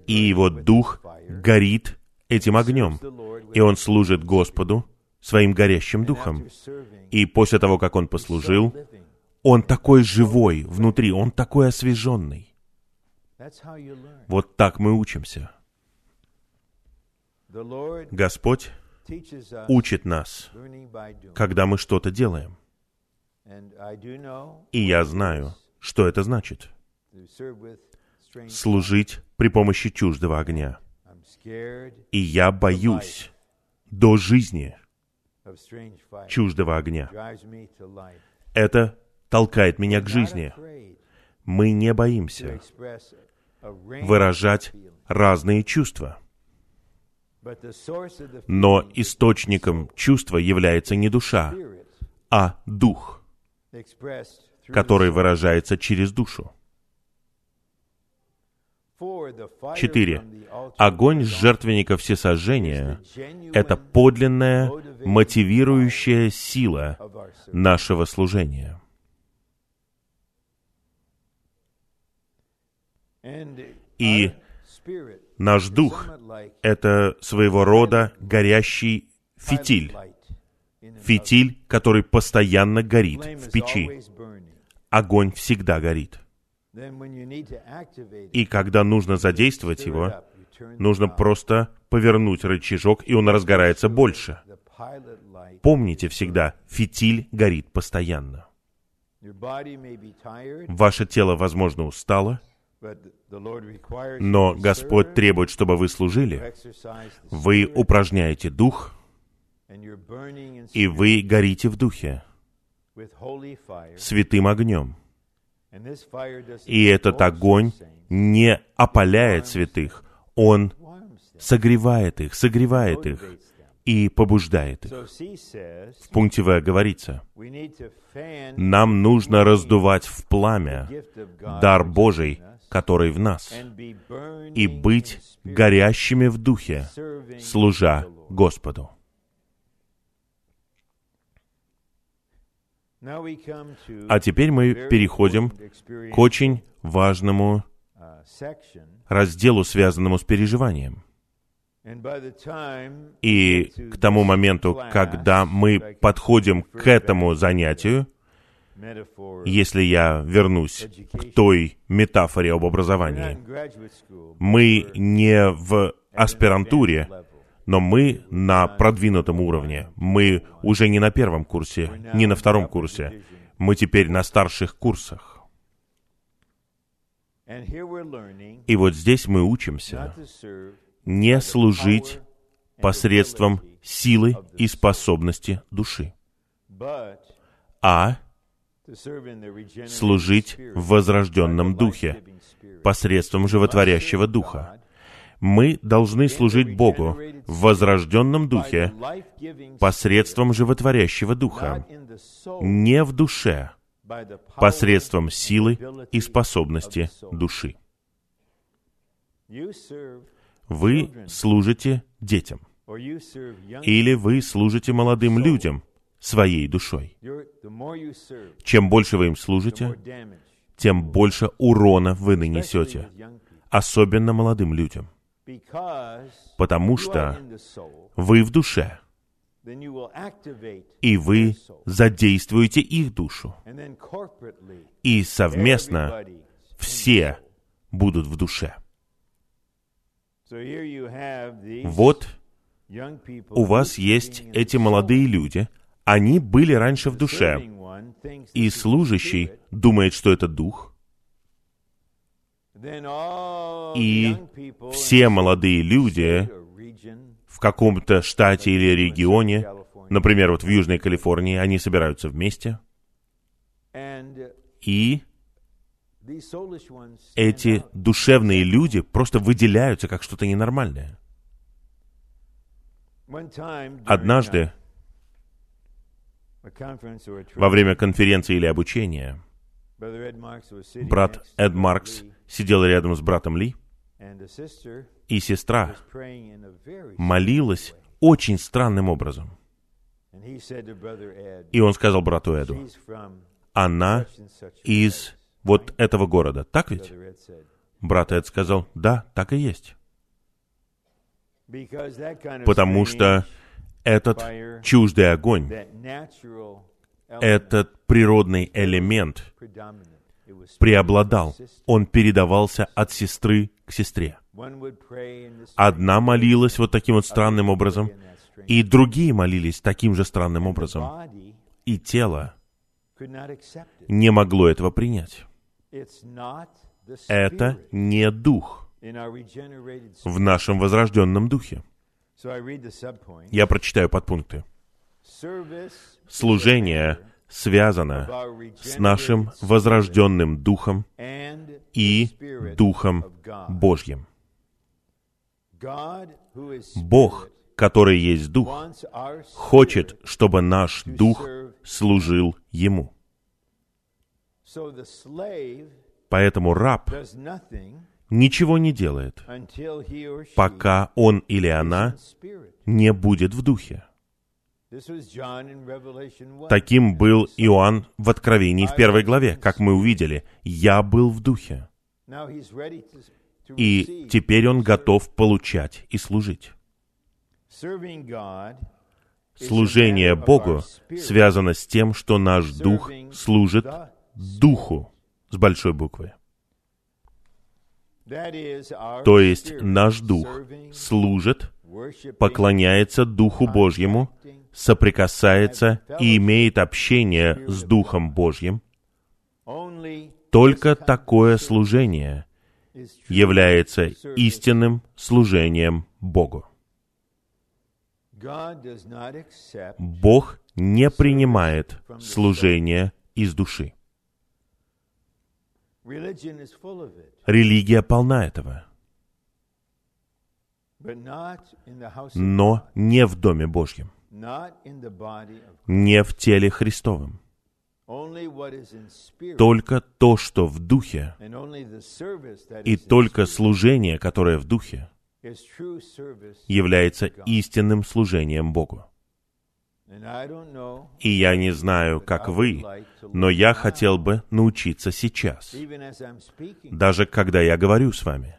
И его дух горит этим огнем, и он служит Господу своим горящим духом. И после того, как он послужил, он такой живой внутри, он такой освеженный. Вот так мы учимся. Господь учит нас, когда мы что-то делаем. И я знаю, что это значит. Служить при помощи чуждого огня. И я боюсь до жизни чуждого огня. Это толкает меня к жизни. Мы не боимся выражать разные чувства. Но источником чувства является не душа, а дух, который выражается через душу. Четыре. Огонь жертвенника всесожжения — это подлинная мотивирующая сила нашего служения. И наш дух — это своего рода горящий фитиль. Фитиль, который постоянно горит в печи. Огонь всегда горит. И когда нужно задействовать его, нужно просто повернуть рычажок, и он разгорается больше. Помните всегда, фитиль горит постоянно. Ваше тело, возможно, устало, но Господь требует, чтобы вы служили. Вы упражняете дух, и вы горите в духе святым огнем. И этот огонь не опаляет святых, он согревает их, согревает их и побуждает их. В пункте В говорится, нам нужно раздувать в пламя дар Божий, который в нас, и быть горящими в духе, служа Господу. А теперь мы переходим к очень важному разделу, связанному с переживанием. И к тому моменту, когда мы подходим к этому занятию, если я вернусь к той метафоре об образовании, мы не в аспирантуре, но мы на продвинутом уровне. Мы уже не на первом курсе, не на втором курсе. Мы теперь на старших курсах. И вот здесь мы учимся не служить посредством силы и способности души, а служить в возрожденном духе, посредством животворящего духа. Мы должны служить Богу в возрожденном духе, посредством животворящего духа, не в душе, посредством силы и способности души. Вы служите детям, или вы служите молодым людям, своей душой. Чем больше вы им служите, тем больше урона вы нанесете, особенно молодым людям. Потому что вы в душе, и вы задействуете их душу. И совместно все будут в душе. Вот у вас есть эти молодые люди — они были раньше в душе, и служащий думает, что это дух, и все молодые люди в каком-то штате или регионе, например, вот в Южной Калифорнии, они собираются вместе, и эти душевные люди просто выделяются как что-то ненормальное. Однажды во время конференции или обучения брат Эд Маркс сидел рядом с братом Ли, и сестра молилась очень странным образом. И он сказал брату Эду, она из вот этого города, так ведь? Брат Эд сказал, да, так и есть. Потому что этот чуждый огонь, этот природный элемент преобладал. Он передавался от сестры к сестре. Одна молилась вот таким вот странным образом, и другие молились таким же странным образом. И тело не могло этого принять. Это не дух в нашем возрожденном духе. Я прочитаю подпункты. Служение связано с нашим возрожденным Духом и Духом Божьим. Бог, который есть Дух, хочет, чтобы наш Дух служил Ему. Поэтому раб ничего не делает, пока он или она не будет в духе. Таким был Иоанн в Откровении в первой главе, как мы увидели. «Я был в духе». И теперь он готов получать и служить. Служение Богу связано с тем, что наш дух служит Духу с большой буквы. То есть наш дух служит, поклоняется Духу Божьему, соприкасается и имеет общение с Духом Божьим. Только такое служение является истинным служением Богу. Бог не принимает служение из души. Религия полна этого. Но не в Доме Божьем, не в теле Христовом. Только то, что в Духе, и только служение, которое в Духе, является истинным служением Богу. И я не знаю, как вы, но я хотел бы научиться сейчас, даже когда я говорю с вами,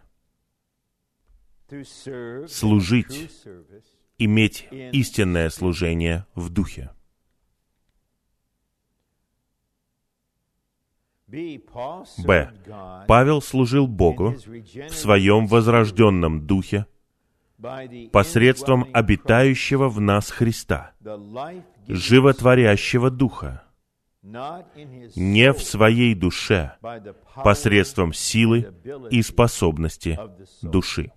служить, иметь истинное служение в духе. Б. Павел служил Богу в своем возрожденном духе посредством обитающего в нас Христа, животворящего Духа, не в своей душе, посредством силы и способности души.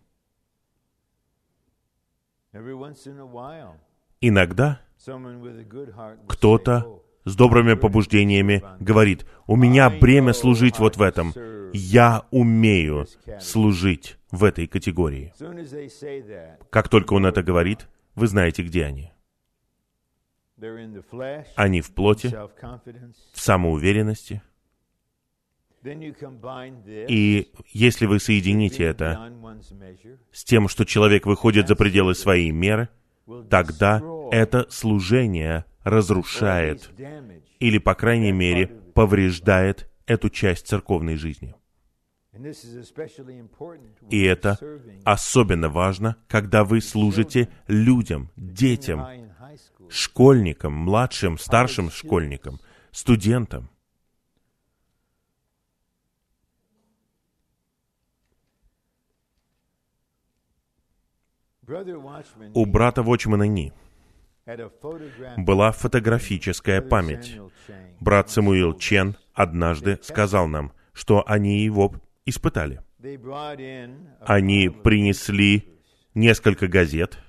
Иногда кто-то с добрыми побуждениями говорит, у меня бремя служить вот в этом. Я умею служить в этой категории. Как только он это говорит, вы знаете, где они. Они в плоти, в самоуверенности. И если вы соедините это с тем, что человек выходит за пределы своей меры, тогда это служение разрушает или, по крайней мере, повреждает эту часть церковной жизни. И это особенно важно, когда вы служите людям, детям, школьникам, младшим, старшим школьникам, студентам. У брата Вочмана Ни была фотографическая память. Брат Самуил Чен однажды сказал нам, что они его испытали. Они принесли несколько газет,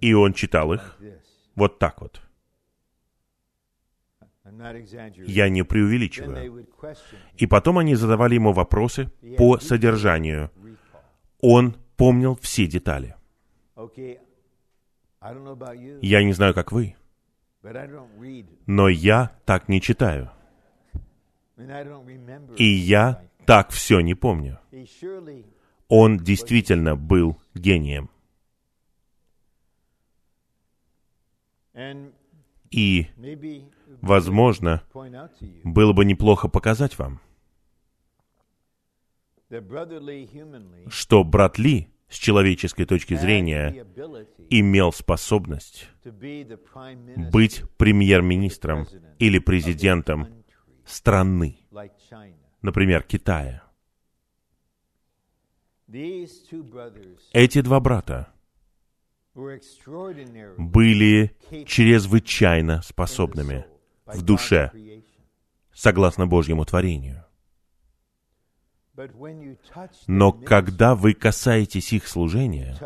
и он читал их вот так вот. Я не преувеличиваю. И потом они задавали ему вопросы по содержанию. Он помнил все детали. Я не знаю, как вы, но я так не читаю. И я так все не помню. Он действительно был гением. И, возможно, было бы неплохо показать вам, что брат Ли с человеческой точки зрения имел способность быть премьер-министром или президентом страны, например, Китая. Эти два брата были чрезвычайно способными в душе, согласно Божьему творению. Но когда вы касаетесь их служения,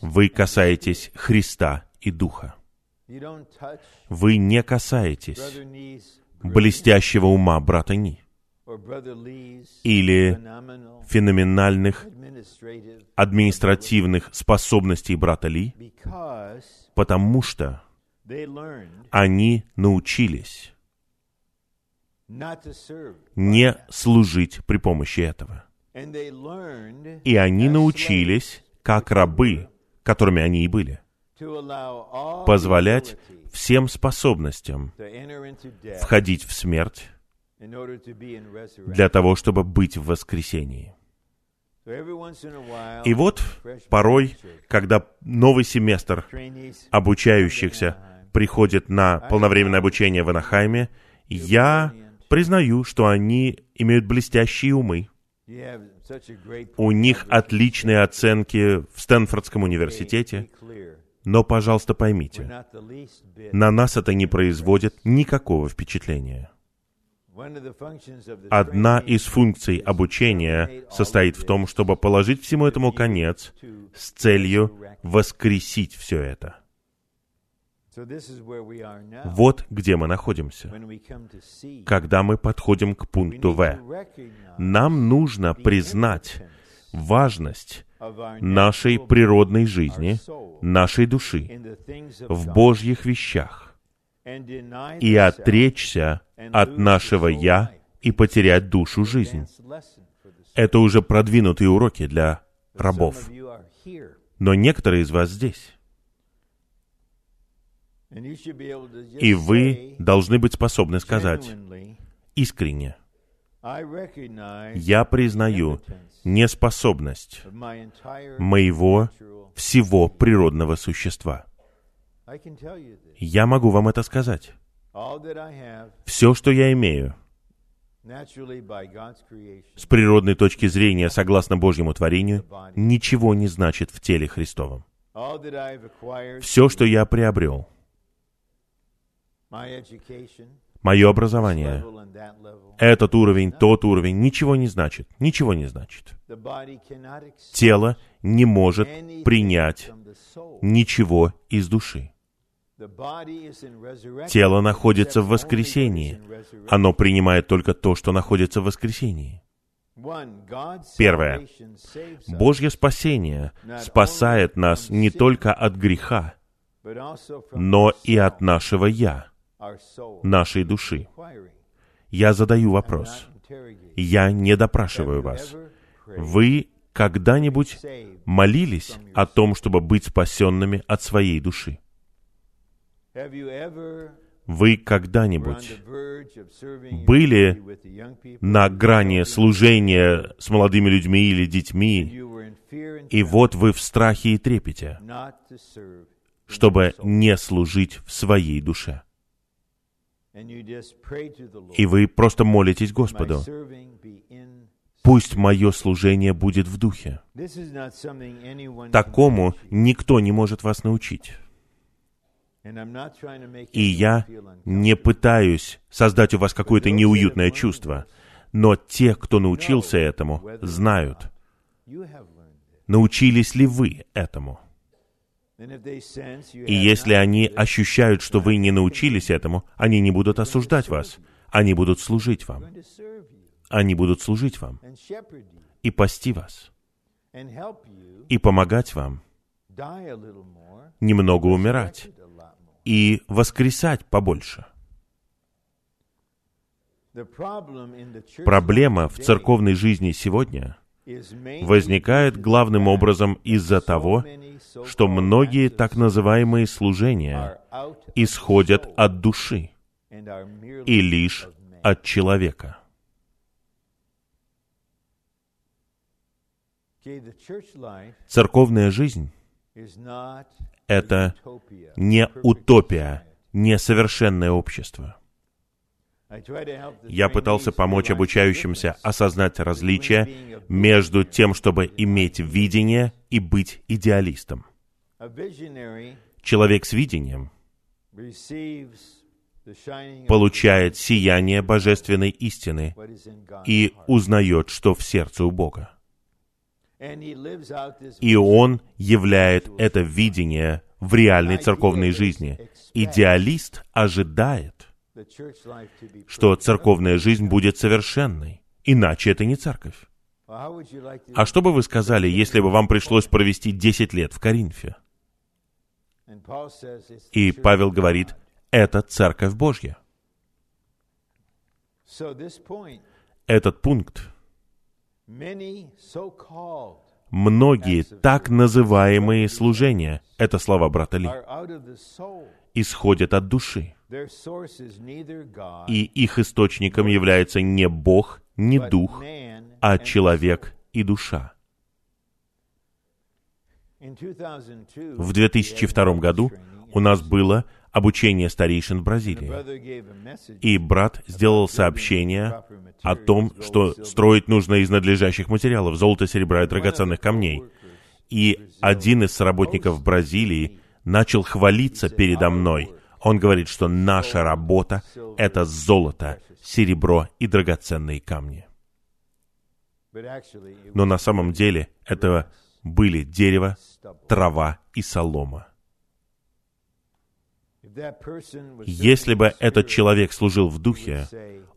вы касаетесь Христа и Духа. Вы не касаетесь блестящего ума брата Ни или феноменальных административных способностей брата Ли, потому что они научились не служить при помощи этого. И они научились, как рабы, которыми они и были, позволять всем способностям входить в смерть для того, чтобы быть в воскресении. И вот порой, когда новый семестр обучающихся приходит на полновременное обучение в Анахайме, я признаю, что они имеют блестящие умы. У них отличные оценки в Стэнфордском университете. Но, пожалуйста, поймите, на нас это не производит никакого впечатления. Одна из функций обучения состоит в том, чтобы положить всему этому конец с целью воскресить все это. Вот где мы находимся. Когда мы подходим к пункту В, нам нужно признать важность нашей природной жизни, нашей души в Божьих вещах и отречься от нашего «я» и потерять душу жизнь. Это уже продвинутые уроки для рабов. Но некоторые из вас здесь. И вы должны быть способны сказать искренне, я признаю неспособность моего всего природного существа. Я могу вам это сказать. Все, что я имею, с природной точки зрения, согласно Божьему творению, ничего не значит в теле Христовом. Все, что я приобрел, мое образование, этот уровень, тот уровень, ничего не значит, ничего не значит. Тело не может принять ничего из души. Тело находится в воскресении. Оно принимает только то, что находится в воскресении. Первое. Божье спасение спасает нас не только от греха, но и от нашего «я», нашей души. Я задаю вопрос. Я не допрашиваю вас. Вы когда-нибудь молились о том, чтобы быть спасенными от своей души? Вы когда-нибудь были на грани служения с молодыми людьми или детьми, и вот вы в страхе и трепете, чтобы не служить в своей душе. И вы просто молитесь Господу, пусть мое служение будет в духе. Такому никто не может вас научить. И я не пытаюсь создать у вас какое-то неуютное чувство, но те, кто научился этому, знают, научились ли вы этому. И если они ощущают, что вы не научились этому, они не будут осуждать вас, они будут служить вам. Они будут служить вам и пасти вас, и помогать вам немного умирать, и воскресать побольше. Проблема в церковной жизни сегодня возникает главным образом из-за того, что многие так называемые служения исходят от души и лишь от человека. Церковная жизнь — это не утопия, не совершенное общество. Я пытался помочь обучающимся осознать различия между тем, чтобы иметь видение и быть идеалистом. Человек с видением получает сияние божественной истины и узнает, что в сердце у Бога. И он являет это видение в реальной церковной жизни. Идеалист ожидает, что церковная жизнь будет совершенной, иначе это не церковь. А что бы вы сказали, если бы вам пришлось провести 10 лет в Коринфе? И Павел говорит, это Церковь Божья. Этот пункт многие так называемые служения, это слова брата Ли, исходят от души. И их источником является не Бог, не Дух, а человек и душа. В 2002 году у нас было обучение старейшин в Бразилии. И брат сделал сообщение о том, что строить нужно из надлежащих материалов, золота, серебра и драгоценных камней. И один из соработников Бразилии начал хвалиться передо мной. Он говорит, что наша работа — это золото, серебро и драгоценные камни. Но на самом деле это были дерево, трава и солома. Если бы этот человек служил в духе,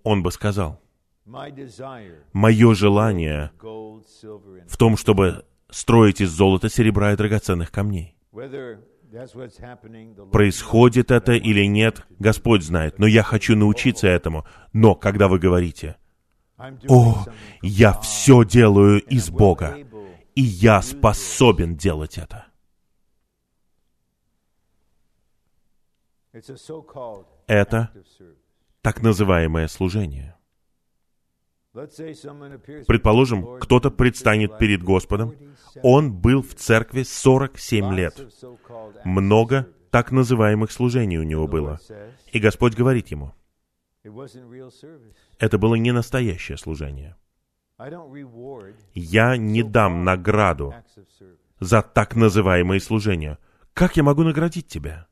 он бы сказал, «Мое желание в том, чтобы строить из золота, серебра и драгоценных камней». Происходит это или нет, Господь знает, но я хочу научиться этому. Но когда вы говорите, «О, я все делаю из Бога, и я способен делать это», Это так называемое служение. Предположим, кто-то предстанет перед Господом. Он был в церкви 47 лет. Много так называемых служений у него было. И Господь говорит ему, это было не настоящее служение. Я не дам награду за так называемые служения. Как я могу наградить тебя?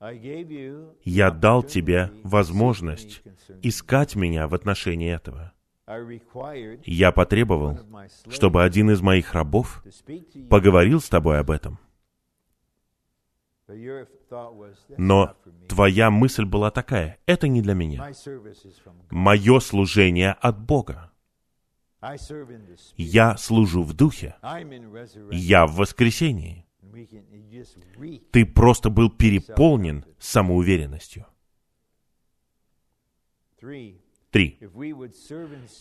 Я дал тебе возможность искать меня в отношении этого. Я потребовал, чтобы один из моих рабов поговорил с тобой об этом. Но твоя мысль была такая, это не для меня. Мое служение от Бога. Я служу в духе. Я в воскресении. Ты просто был переполнен самоуверенностью. Три.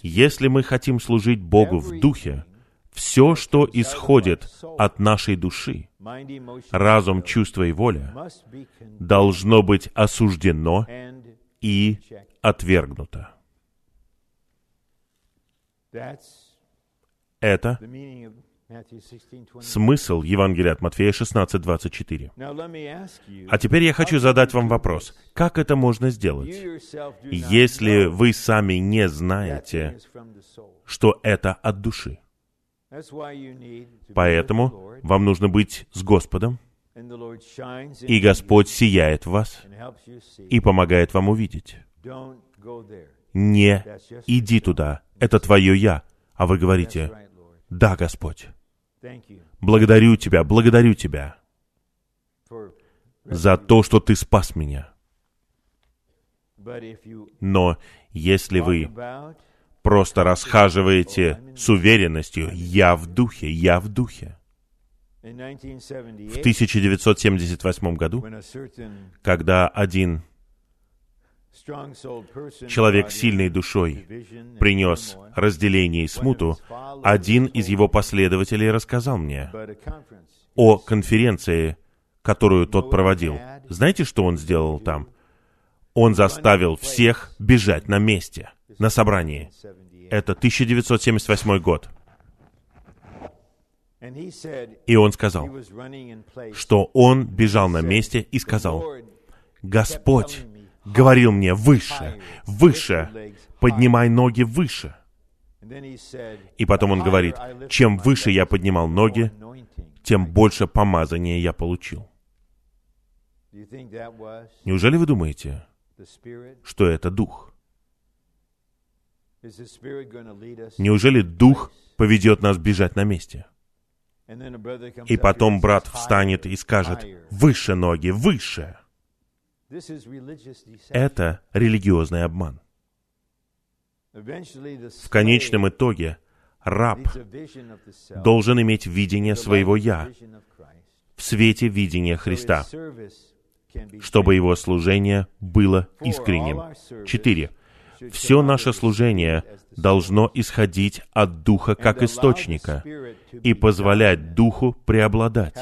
Если мы хотим служить Богу в духе, все, что исходит от нашей души, разум, чувство и воля, должно быть осуждено и отвергнуто. Это Смысл Евангелия от Матфея 16:24. А теперь я хочу задать вам вопрос. Как это можно сделать, если вы сами не знаете, что это от души? Поэтому вам нужно быть с Господом, и Господь сияет в вас и помогает вам увидеть. Не иди туда, это твое «я», а вы говорите, «Да, Господь, Благодарю Тебя, благодарю Тебя за то, что Ты спас меня. Но если вы просто расхаживаете с уверенностью «я в духе, я в духе», в 1978 году, когда один человек сильной душой принес разделение и смуту, один из его последователей рассказал мне о конференции, которую тот проводил. Знаете, что он сделал там? Он заставил всех бежать на месте, на собрании. Это 1978 год. И он сказал, что он бежал на месте и сказал, «Господь говорил мне выше, выше, поднимай ноги выше». И потом он говорит, чем выше я поднимал ноги, тем больше помазания я получил. Неужели вы думаете, что это Дух? Неужели Дух поведет нас бежать на месте? И потом брат встанет и скажет, «Выше ноги, выше!» Это религиозный обман. В конечном итоге раб должен иметь видение своего «я» в свете видения Христа, чтобы его служение было искренним. Четыре. Все наше служение должно исходить от Духа как источника и позволять Духу преобладать,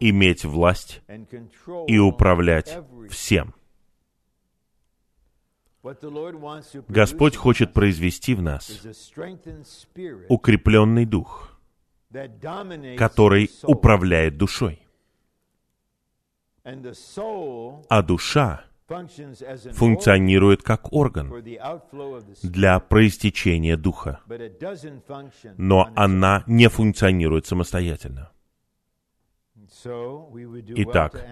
иметь власть и управлять всем. Господь хочет произвести в нас укрепленный дух, который управляет душой. А душа функционирует как орган для проистечения духа, но она не функционирует самостоятельно. Итак,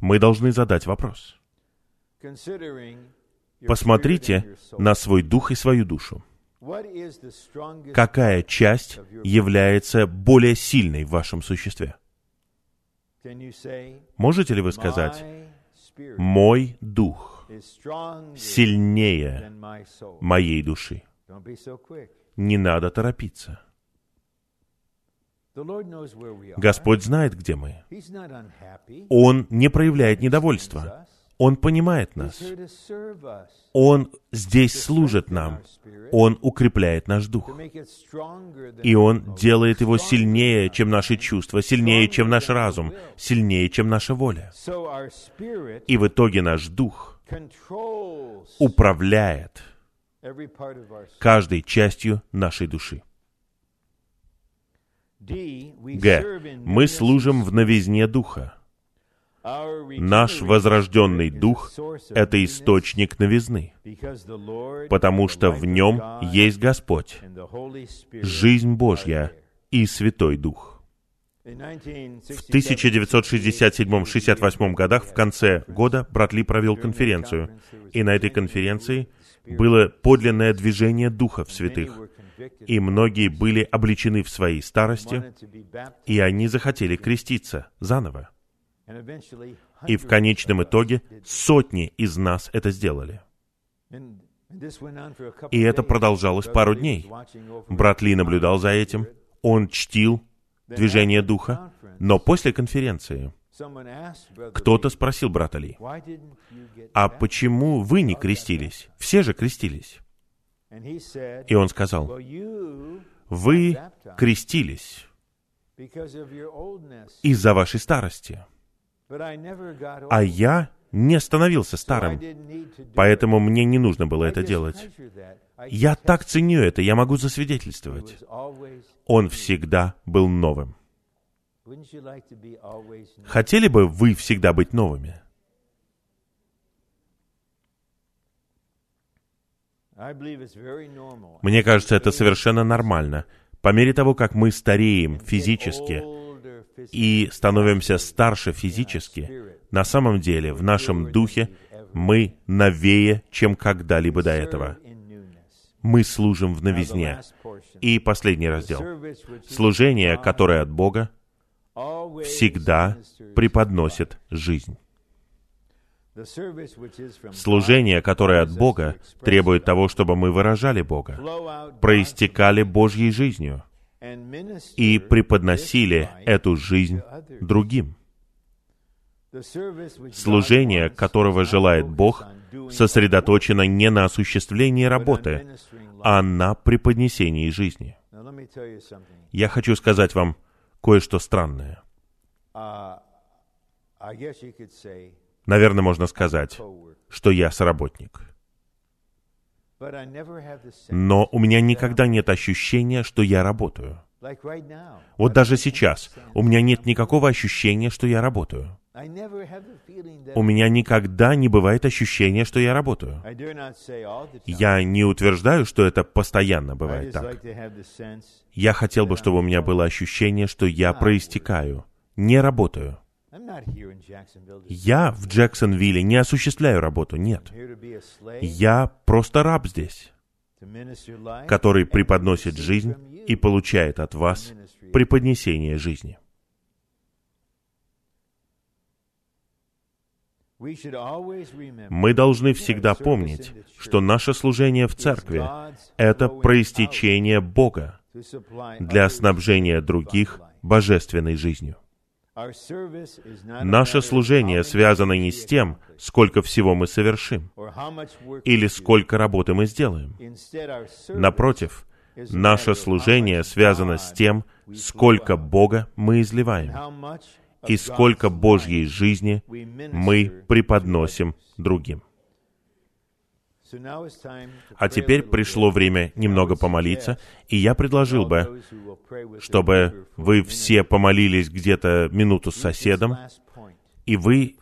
мы должны задать вопрос. Посмотрите на свой дух и свою душу. Какая часть является более сильной в вашем существе? Можете ли вы сказать, мой дух сильнее моей души. Не надо торопиться. Господь знает, где мы. Он не проявляет недовольства. Он понимает нас. Он здесь служит нам. Он укрепляет наш дух. И Он делает его сильнее, чем наши чувства, сильнее, чем наш разум, сильнее, чем наша воля. И в итоге наш дух управляет каждой частью нашей души. Г. Мы служим в новизне духа. Наш возрожденный дух — это источник новизны, потому что в нем есть Господь, жизнь Божья и Святой Дух. В 1967-68 годах, в конце года, брат Ли провел конференцию, и на этой конференции было подлинное движение Духа в святых, и многие были обличены в своей старости, и они захотели креститься заново. И в конечном итоге сотни из нас это сделали. И это продолжалось пару дней. Брат Ли наблюдал за этим. Он чтил движение духа. Но после конференции кто-то спросил брата Ли, а почему вы не крестились? Все же крестились. И он сказал, вы крестились из-за вашей старости. А я не становился старым, поэтому мне не нужно было это делать. Я так ценю это, я могу засвидетельствовать. Он всегда был новым. Хотели бы вы всегда быть новыми? Мне кажется, это совершенно нормально. По мере того, как мы стареем физически, и становимся старше физически, на самом деле в нашем духе мы новее, чем когда-либо до этого. Мы служим в новизне. И последний раздел. Служение, которое от Бога, всегда преподносит жизнь. Служение, которое от Бога, требует того, чтобы мы выражали Бога, проистекали Божьей жизнью — и преподносили эту жизнь другим. Служение, которого желает Бог, сосредоточена не на осуществлении работы, а на преподнесении жизни. Я хочу сказать вам кое-что странное. Наверное, можно сказать, что я сработник. Но у меня никогда нет ощущения, что я работаю. Вот даже сейчас у меня нет никакого ощущения, что я работаю. У меня никогда не бывает ощущения, что я работаю. Я не утверждаю, что это постоянно бывает так. Я хотел бы, чтобы у меня было ощущение, что я проистекаю, не работаю. Я в Джексонвилле не осуществляю работу, нет. Я просто раб здесь, который преподносит жизнь и получает от вас преподнесение жизни. Мы должны всегда помнить, что наше служение в церкви — это проистечение Бога для снабжения других божественной жизнью. Наше служение связано не с тем, сколько всего мы совершим, или сколько работы мы сделаем. Напротив, наше служение связано с тем, сколько Бога мы изливаем, и сколько Божьей жизни мы преподносим другим. А теперь пришло время немного помолиться, и я предложил бы, чтобы вы все помолились где-то минуту с соседом, и вы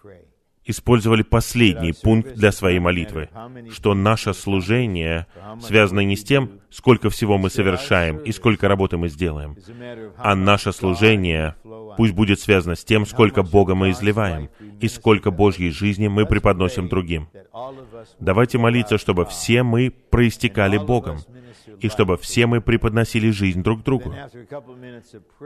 использовали последний пункт для своей молитвы, что наше служение связано не с тем, сколько всего мы совершаем и сколько работы мы сделаем, а наше служение пусть будет связано с тем, сколько Бога мы изливаем и сколько Божьей жизни мы преподносим другим. Давайте молиться, чтобы все мы проистекали Богом, и чтобы все мы преподносили жизнь друг другу.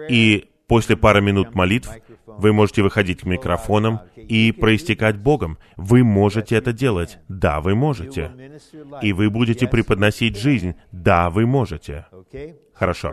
И После пары минут молитв вы можете выходить к микрофонам и проистекать Богом. Вы можете это делать. Да, вы можете. И вы будете преподносить жизнь. Да, вы можете. Хорошо.